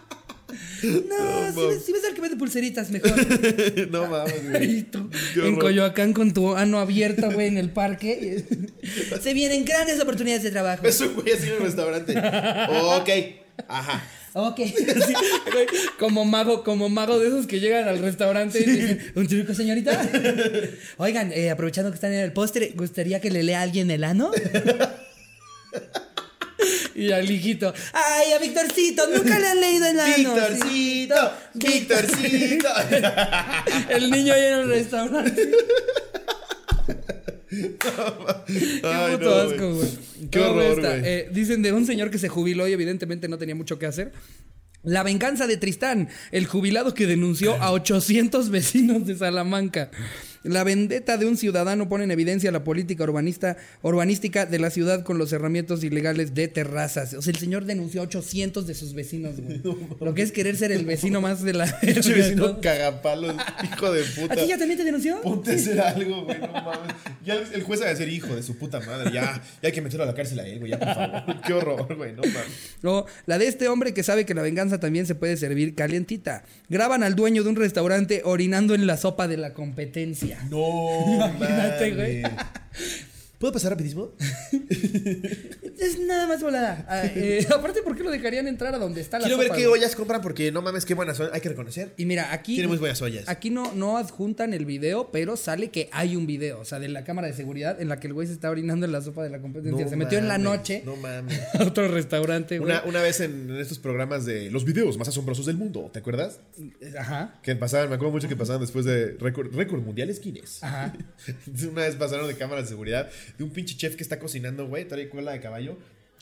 No, si, si ves al que vende pulseritas, mejor. No mames, güey. En. Coyoacán con tu ano abierto, güey, en el parque. Se vienen grandes oportunidades de trabajo. Es un güey así en un restaurante. Ok. Ajá. Ok. Güey, como mago, como mago de esos que llegan al restaurante y dicen, ¿un truco, señorita? Oigan, eh, aprovechando que están en el postre, ¿gustaría que le lea a alguien el ano? Y al hijito, ¡ay, a Victorcito! ¡Nunca le han leído el ano! Victorcito, Victorcito. El niño ahí en el restaurante. Qué Ay, puto no, asco, güey. Qué ¿Cómo horror, güey. Eh, dicen de un señor que se jubiló y evidentemente no tenía mucho que hacer. La venganza de Tristán, el jubilado que denunció a 800 vecinos de Salamanca. La vendetta de un ciudadano pone en evidencia la política urbanista, urbanística de la ciudad con los herramientas ilegales de terrazas. O sea, el señor denunció a 800 de sus vecinos, güey. Lo que es querer ser el vecino más de la... Pinche vecino cagapalos, hijo de puta. ¿A ti ya también te denunció? Ponte a hacer algo, güey, no mames. Ya el el juez va a decir hijo de su puta madre. Ya, ya hay que meterlo a la cárcel a él, güey, ya, por favor. Qué horror, güey, no mames. No, la de este hombre que sabe que la venganza también se puede servir calientita. Graban al dueño de un restaurante orinando en la sopa de la competencia. No, Imagínate, güey. ¿Puedo pasar rapidísimo? Es nada más volada. Ah, eh, aparte, ¿por qué lo dejarían entrar a donde está la Quiero ver qué güey? ollas compran porque no mames, qué buenas son. Hay que reconocer. Y mira, aquí. Tiene muy buenas ollas. Aquí no, no adjuntan el video, pero sale que hay un video, o sea, de la cámara de seguridad en la que el güey se está orinando en la sopa de la competencia. No se metió en la noche No mames. a otro restaurante, güey. Una, una vez en, en estos programas de los videos más asombrosos del mundo, ¿te acuerdas? Ajá. Que pasaban, me acuerdo mucho que pasaban después de récord, récord mundiales Guinness. Ajá. Una vez pasaron de cámaras de seguridad de un pinche chef que está cocinando, güey, trae cola de caballo.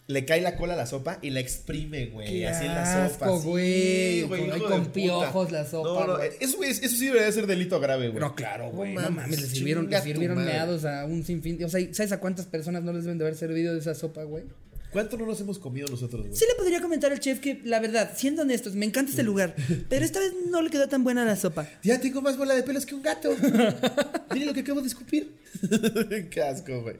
Le cae la cola a la sopa y la exprime, güey. Así en la sopa. asco, Sí, güey. Con- con puta. piojos la sopa, No, no, güey. eso, güey, eso sí debería ser delito grave, güey. No, claro, güey. No mames, mames, le sirvieron, le sirvieron meados a un sinfín. O sea, ¿sabes a cuántas personas no les deben de haber servido de esa sopa, güey? ¿Cuánto no nos hemos comido nosotros, güey? Sí le podría comentar al chef que, la verdad, siendo honestos, me encanta este lugar, pero esta vez no le quedó tan buena la sopa. Ya tengo más bola de pelos que un gato. Mire lo que acabo de escupir. Qué asco, güey.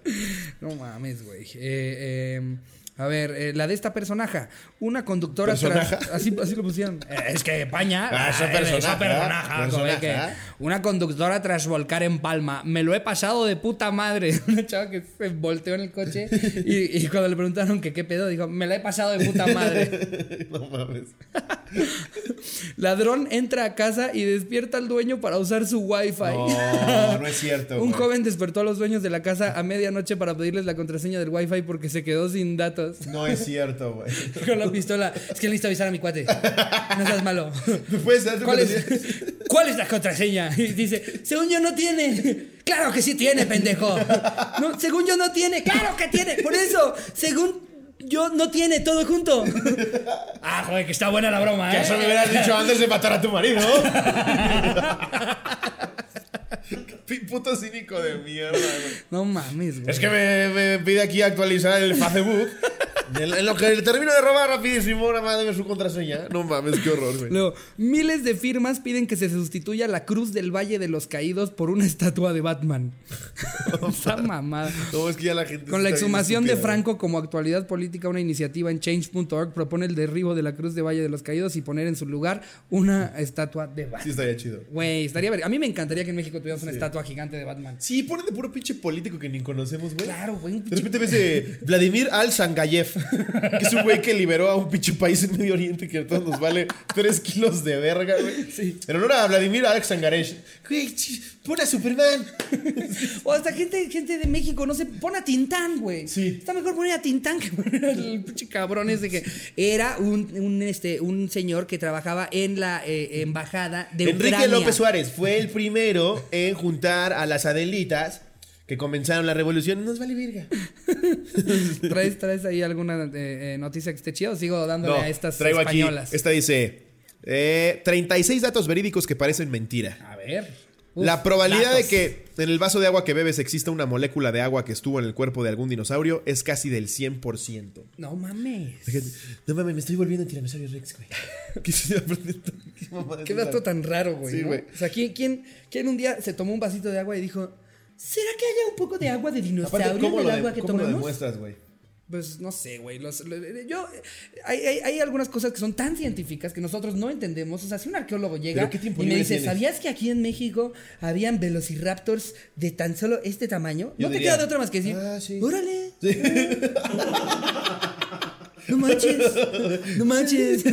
No mames, güey. Eh, eh, a ver, eh, la de esta personaja. Una conductora. ¿Personaja? tras- así, así lo pusieron. Eh, es que Paña. Ah, eh, personaja, eso personaja, que Una conductora tras volcar en Palma. Me lo he pasado de puta madre. Una chava que se volteó en el coche y, y cuando le preguntaron que qué pedo, dijo: Me la he pasado de puta madre. no mames. Ladrón entra a casa y despierta al dueño para usar su wifi. No, no es cierto. Un joven despertó a los dueños de la casa a medianoche para pedirles la contraseña del wifi porque se quedó sin datos. No es cierto, güey. Con la pistola. Es que necesito avisar a mi cuate. No seas malo. Puedes dar tu ¿Cuál es, ¿Cuál es la contraseña? Y dice, según yo no tiene. Claro que sí tiene, pendejo. No, según yo no tiene. Claro que tiene. Por eso, según yo no tiene todo junto. Ah, joder, que está buena la broma, Que ¿eh? eso me hubieras dicho antes de matar a tu marido. Puto cínico de mierda, güey. No mames, güey. Es que me, me pide aquí actualizar el Facebook. En lo que termino de robar rapidísimo, madre de su contraseña. No mames, qué horror, güey. Luego, miles de firmas piden que se sustituya la cruz del Valle de los Caídos por una estatua de Batman. Esa mamada. No, es que ya la gente. Con la está exhumación de Franco como actualidad política, una iniciativa en change.org propone el derribo de la cruz de Valle de los Caídos y poner en su lugar una estatua de güey. Sí, Batman. estaría chido. Güey, estaría ver- A mí me encantaría que en México tuviéramos una estatua gigante de Batman. Sí, ponen de puro pinche político que ni conocemos, güey. Claro, güey. De repente ves de Vladimir Al-Sangayev, que es un güey que liberó a un pinche país en Medio Oriente que a todos nos vale 3 kilos de verga, güey. Sí. En honor a Vladimir Al-Sangaresh. Güey, ch- pon a Superman. O hasta gente, gente de México, no sé, pon a Tintán, güey. Sí. Está mejor poner a Tintán que poner al pinche cabrón ese que era un, un, este, un señor que trabajaba en la eh, embajada de Enrique Ucrania. López Suárez fue el primero en juntar a las Adelitas que comenzaron la revolución. Nos vale verga. ¿Traes, ¿Traes ahí alguna eh, eh, noticia que esté chida o sigo dándole No, a estas traigo españolas? aquí. Esta dice: eh, 36 datos verídicos que parecen mentira. A ver. Uf, La probabilidad datos. de que en el vaso de agua que bebes exista una molécula de agua que estuvo en el cuerpo de algún dinosaurio es casi del 100%. No mames. No mames, me estoy volviendo tiranosaurio Rex, güey. ¿Qué? ¿Qué dato tan raro, güey. Sí, ¿no? güey. O sea, ¿quién, quién, quién un día se tomó un vasito de agua y dijo: ¿Será que haya un poco de agua de dinosaurio Aparte, ¿cómo, en lo, el de- agua que cómo lo tomamos? demuestras, güey? Pues no sé, güey. los- lo- yo, hay, hay, hay algunas cosas que son tan científicas que nosotros no entendemos. O sea, si un arqueólogo llega ¿Pero qué tiempo y me dice, tienes? ¿sabías que aquí en México habían velociraptors de tan solo este tamaño? Yo no te diría, queda de otra más que decir, "Ah, sí". órale. No manches, no manches.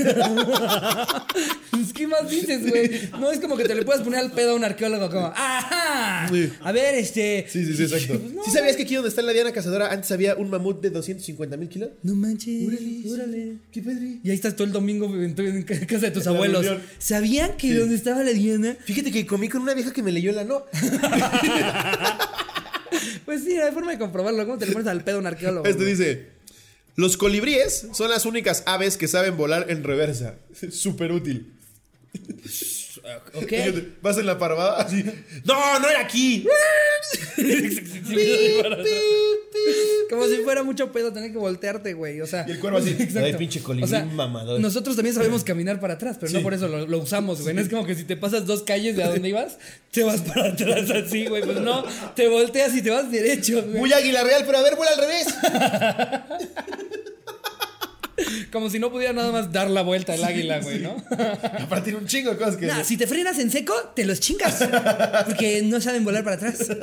¿Qué más dices, güey? No es como que te le puedas poner al pedo a un arqueólogo como, ajá. A ver, este. Sí, sí, sí, exacto. Pues no, ¿Sí sabías que aquí donde está la Diana Cazadora antes había un mamut de 250 mil kilos? No manches. Órale. Órale. ¿Qué padre? Y ahí estás todo el domingo en, casa de tus abuelos. reunión. ¿Sabían que Sí. donde estaba la Diana? Fíjate que comí con una vieja que me leyó la no. Pues sí, hay forma de comprobarlo. ¿Cómo te le pones al pedo a un arqueólogo? Este güey? dice: Los colibríes son las únicas aves que saben volar en reversa. Súper útil. Ok. Fíjate, Vas en la parvada así. ¡No, no era aquí! Como si fuera mucho pedo tener que voltearte, güey. O sea. Y el cuervo así, Exacto. "Ay, pinche colibrí mamador". Nosotros también sabemos caminar para atrás, pero no por eso lo, lo usamos, güey. No es como que si te pasas dos calles de a donde ibas, te vas para atrás así, güey. Pues no, te volteas y te vas derecho, güey. Muy águila real, pero a ver, vuela al revés. Como si no pudiera nada más dar la vuelta el águila, güey, ¿no? Aparte tiene un chingo de cosas que Nah, si te frenas en seco, te los chingas. Porque no saben volar para atrás.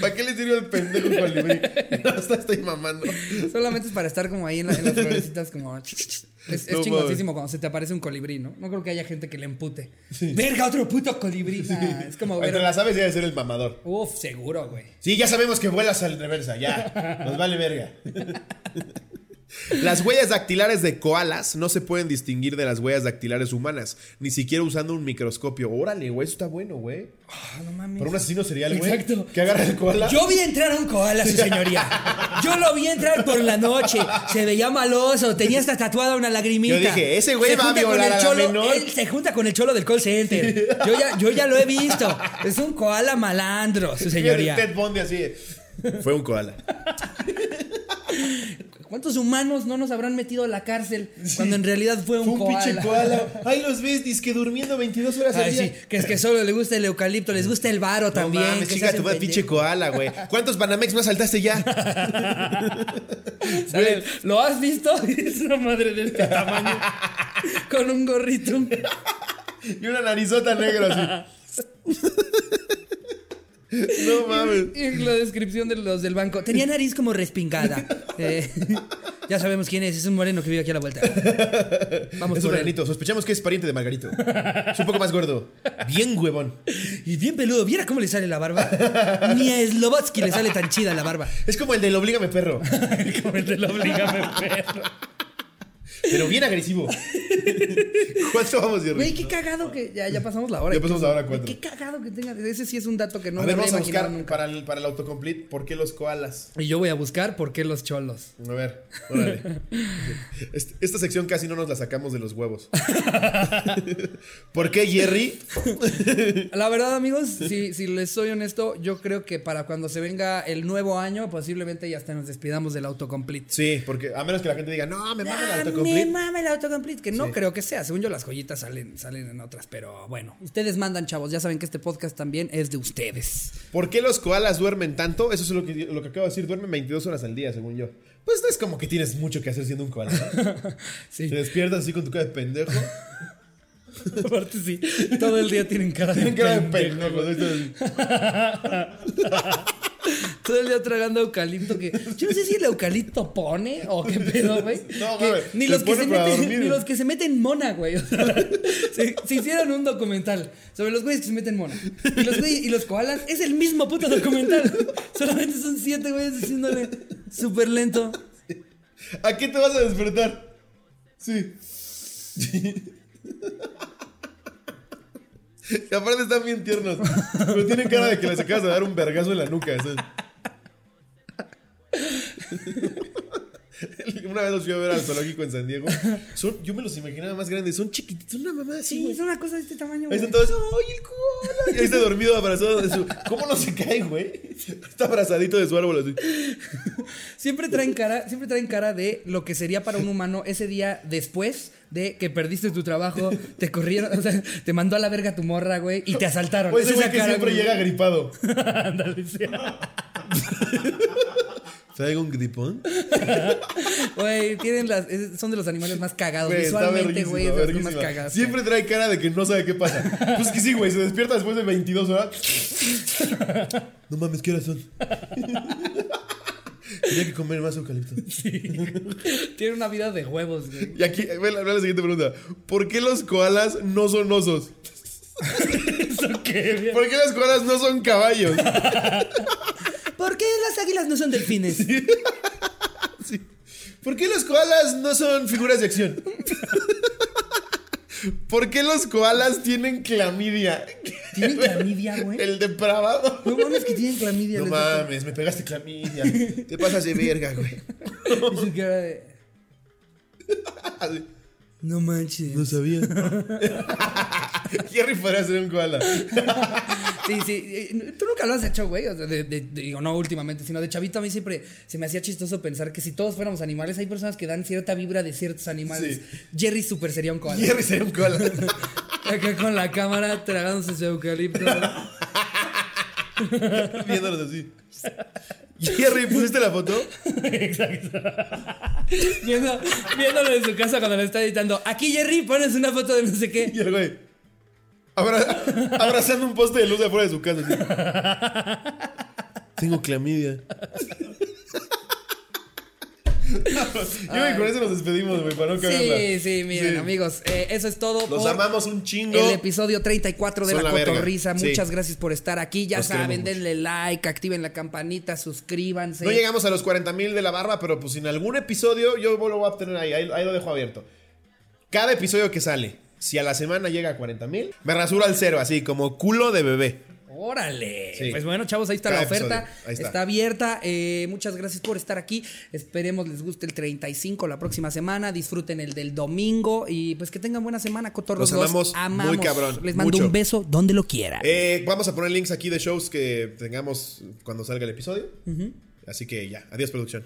¿Para qué le sirve el pendejo colibrí? No, está- estoy mamando. Solamente es para estar como ahí en, la- en las florecitas, como. Es, es No chingosísimo cuando se te aparece un colibrí, ¿no? No creo que haya gente que le empute. Verga, otro puto colibrí. Nah, es como ver. Entre las aves debe ser el mamador. Uf, seguro, güey. Sí, ya sabemos que vuelas al reversa, ya. Nos vale verga. Las huellas dactilares de koalas no se pueden distinguir de las huellas dactilares humanas, ni siquiera usando un microscopio. Órale, güey, eso está bueno, güey. Ah, no mames. Por un asesino serial, güey. Exacto. Que agarra el koala. Yo vi entrar a un koala, su señoría. Yo lo vi entrar por la noche. Se veía maloso, tenía hasta tatuada una lagrimita. Yo dije, ese güey va a violar a la cholo, menor. Él se junta con el cholo del call center. Yo ya, yo ya lo he visto. Es un koala malandro, su señoría. Ted Bundy así. Fue un koala. ¿Cuántos humanos no nos habrán metido a la cárcel cuando en realidad fue un, Fue un koala? pinche koala. Ahí los ves, que durmiendo 22 horas al Ay, día. sí, que es que solo le gusta el eucalipto, les gusta el varo No también. mames, que hacen tu pinche koala, güey. ¿Cuántos Banamex más saltaste ya? Sale, ¿Lo has visto? Es una madre de este tamaño. Con un gorrito. Y una narizota negra así. No mames. Y en la descripción de los del banco. Tenía nariz como respingada. Eh, ya sabemos quién es. Es un moreno que vive aquí a la vuelta. Vamos Es un por él. renito. Sospechamos que es pariente de Margarito. Es un poco más gordo. Bien huevón. Y bien peludo. ¿Viera cómo le sale la barba? Ni a Slobotsky le sale tan chida la barba. Es como el del Oblígame Perro. Como el del Oblígame perro. Pero bien agresivo. ¿Cuánto vamos, Jerry? Güey, qué cagado que. Ya, ya pasamos la hora. Ya pasamos la hora cuatro. Qué cagado que tenga. Ese sí es un dato que no a me ver, vamos a buscar nunca. para el, para el autocomplete. ¿Por qué los koalas? Y yo voy a buscar por qué los cholos. A ver, órale. Est- Esta sección casi no nos la sacamos de los huevos. ¿Por qué Jerry? La verdad, amigos, si, si les soy honesto, yo creo que para cuando se venga el nuevo año, posiblemente ya hasta nos despidamos del autocomplete. Sí, porque a menos que la gente diga, no, me mama el Ah, autocomplete. Me mama el autocomplete, que no Sí. creo que sea. Según yo, las joyitas salen, salen en otras, pero bueno. Ustedes mandan, chavos. Ya saben que este podcast también es de ustedes. ¿Por qué los koalas duermen tanto? Eso es lo que, lo que acabo de decir. Duermen 22 horas al día, según yo. Pues no es como que tienes mucho que hacer siendo un koala. Sí, Te despiertas así con tu cara de pendejo. aparte sí. Todo el día tienen cara de Tienen cara de pendejo. pendejo. Todo el día tragando eucalipto que yo no sé si el eucalipto pone o qué pedo, güey. No, Que güey, ni se los que se meten, dormir. ni los que se meten mona, güey. O sea, si, si hicieran un documental sobre los güeyes que se meten mona y los güeyes y los koalas, es el mismo puto documental. Solamente son siete güeyes diciéndole súper lento. ¿A qué te vas a despertar? Sí. Aparte están bien tiernos. Pero tienen cara de que les acabas de dar un vergazo en la nuca. ¿sabes? Una vez los fui a ver al zoológico en San Diego. Son, yo me los imaginaba más grandes. Son chiquititos. Son una mamá así. Sí, es una cosa de este tamaño, Ahí están todos. ¡Ay, el koala! Y está dormido, abrazado de su. ¿Cómo no se cae, güey? Está abrazadito de su árbol así. Siempre traen cara, siempre traen cara de lo que sería para un humano ese día después de que perdiste tu trabajo, te corrieron, o sea, te mandó a la verga tu morra, güey, y te asaltaron. Pues ese güey que cara, siempre llega gripado. Ándale. ¿Traigo un gripón? Güey, tienen las, son de los animales más cagados. Visualmente, güey, es de los más cagados. Siempre trae cara de que no sabe qué pasa. Pues que sí, güey, se despierta después de 22 horas. No mames, ¿qué horas son? Tenía que comer más eucalipto. Tiene una vida de huevos, güey. Y aquí, ve la, ve la siguiente pregunta. ¿Por qué los koalas no son osos? ¿Eso qué? ¿Por qué los koalas no son caballos? ¿Por qué las águilas no son delfines? Sí. ¿Por qué los koalas no son figuras de acción? ¿Por qué los koalas tienen clamidia? ¿Tienen clamidia, güey? El depravado. No mames que tienen clamidia. No mames, me pegaste clamidia. Te pasas de verga, güey. Y su cara de. No manches. No sabía. Jerry podría ser un koala. Sí, sí. eh, Tú nunca lo has hecho, güey. O sea, de- de- de- digo, no últimamente, sino de chavito a mí siempre se me hacía chistoso pensar que si todos fuéramos animales, hay personas que dan cierta vibra de ciertos animales. Jerry super sería un koala. Jerry sería un koala. Acá con la cámara tragándose su eucalipto. Viéndolos así. Jerry, ¿pusiste la foto? Viendo, viéndolo en su casa cuando lo está editando. Aquí, Jerry, pones una foto de no sé qué. Y el güey. Abra- abrazando un poste de luz de afuera de su casa. así. Tengo clamidia. Yo con eso nos despedimos, güey, para no cagarla. Sí, sí, miren, Sí. amigos. eh, eso es todo. Los por amamos un chingo. El episodio 34 de Son La la. Cotorrisa. Sí. Muchas gracias por estar aquí. Ya saben, denle like, activen la campanita, suscríbanse. No llegamos a los 40 mil de la barba, pero pues en algún episodio yo lo voy a tener ahí, ahí, ahí lo dejo abierto. Cada episodio que sale, si a la semana llega a 40 mil, me rasuro al cero, así como culo de bebé. Órale. Sí. Pues bueno, chavos, ahí está Cada la oferta. está. está. abierta. Eh, muchas gracias por estar aquí. Esperemos les guste el 35 la próxima semana. Disfruten el del domingo. Y pues que tengan buena semana, cotorros. Los amamos muy cabrón, Les mando mucho. un beso donde lo quieran. Eh, vamos a poner links aquí de shows que tengamos cuando salga el episodio. Así que ya, adiós producción.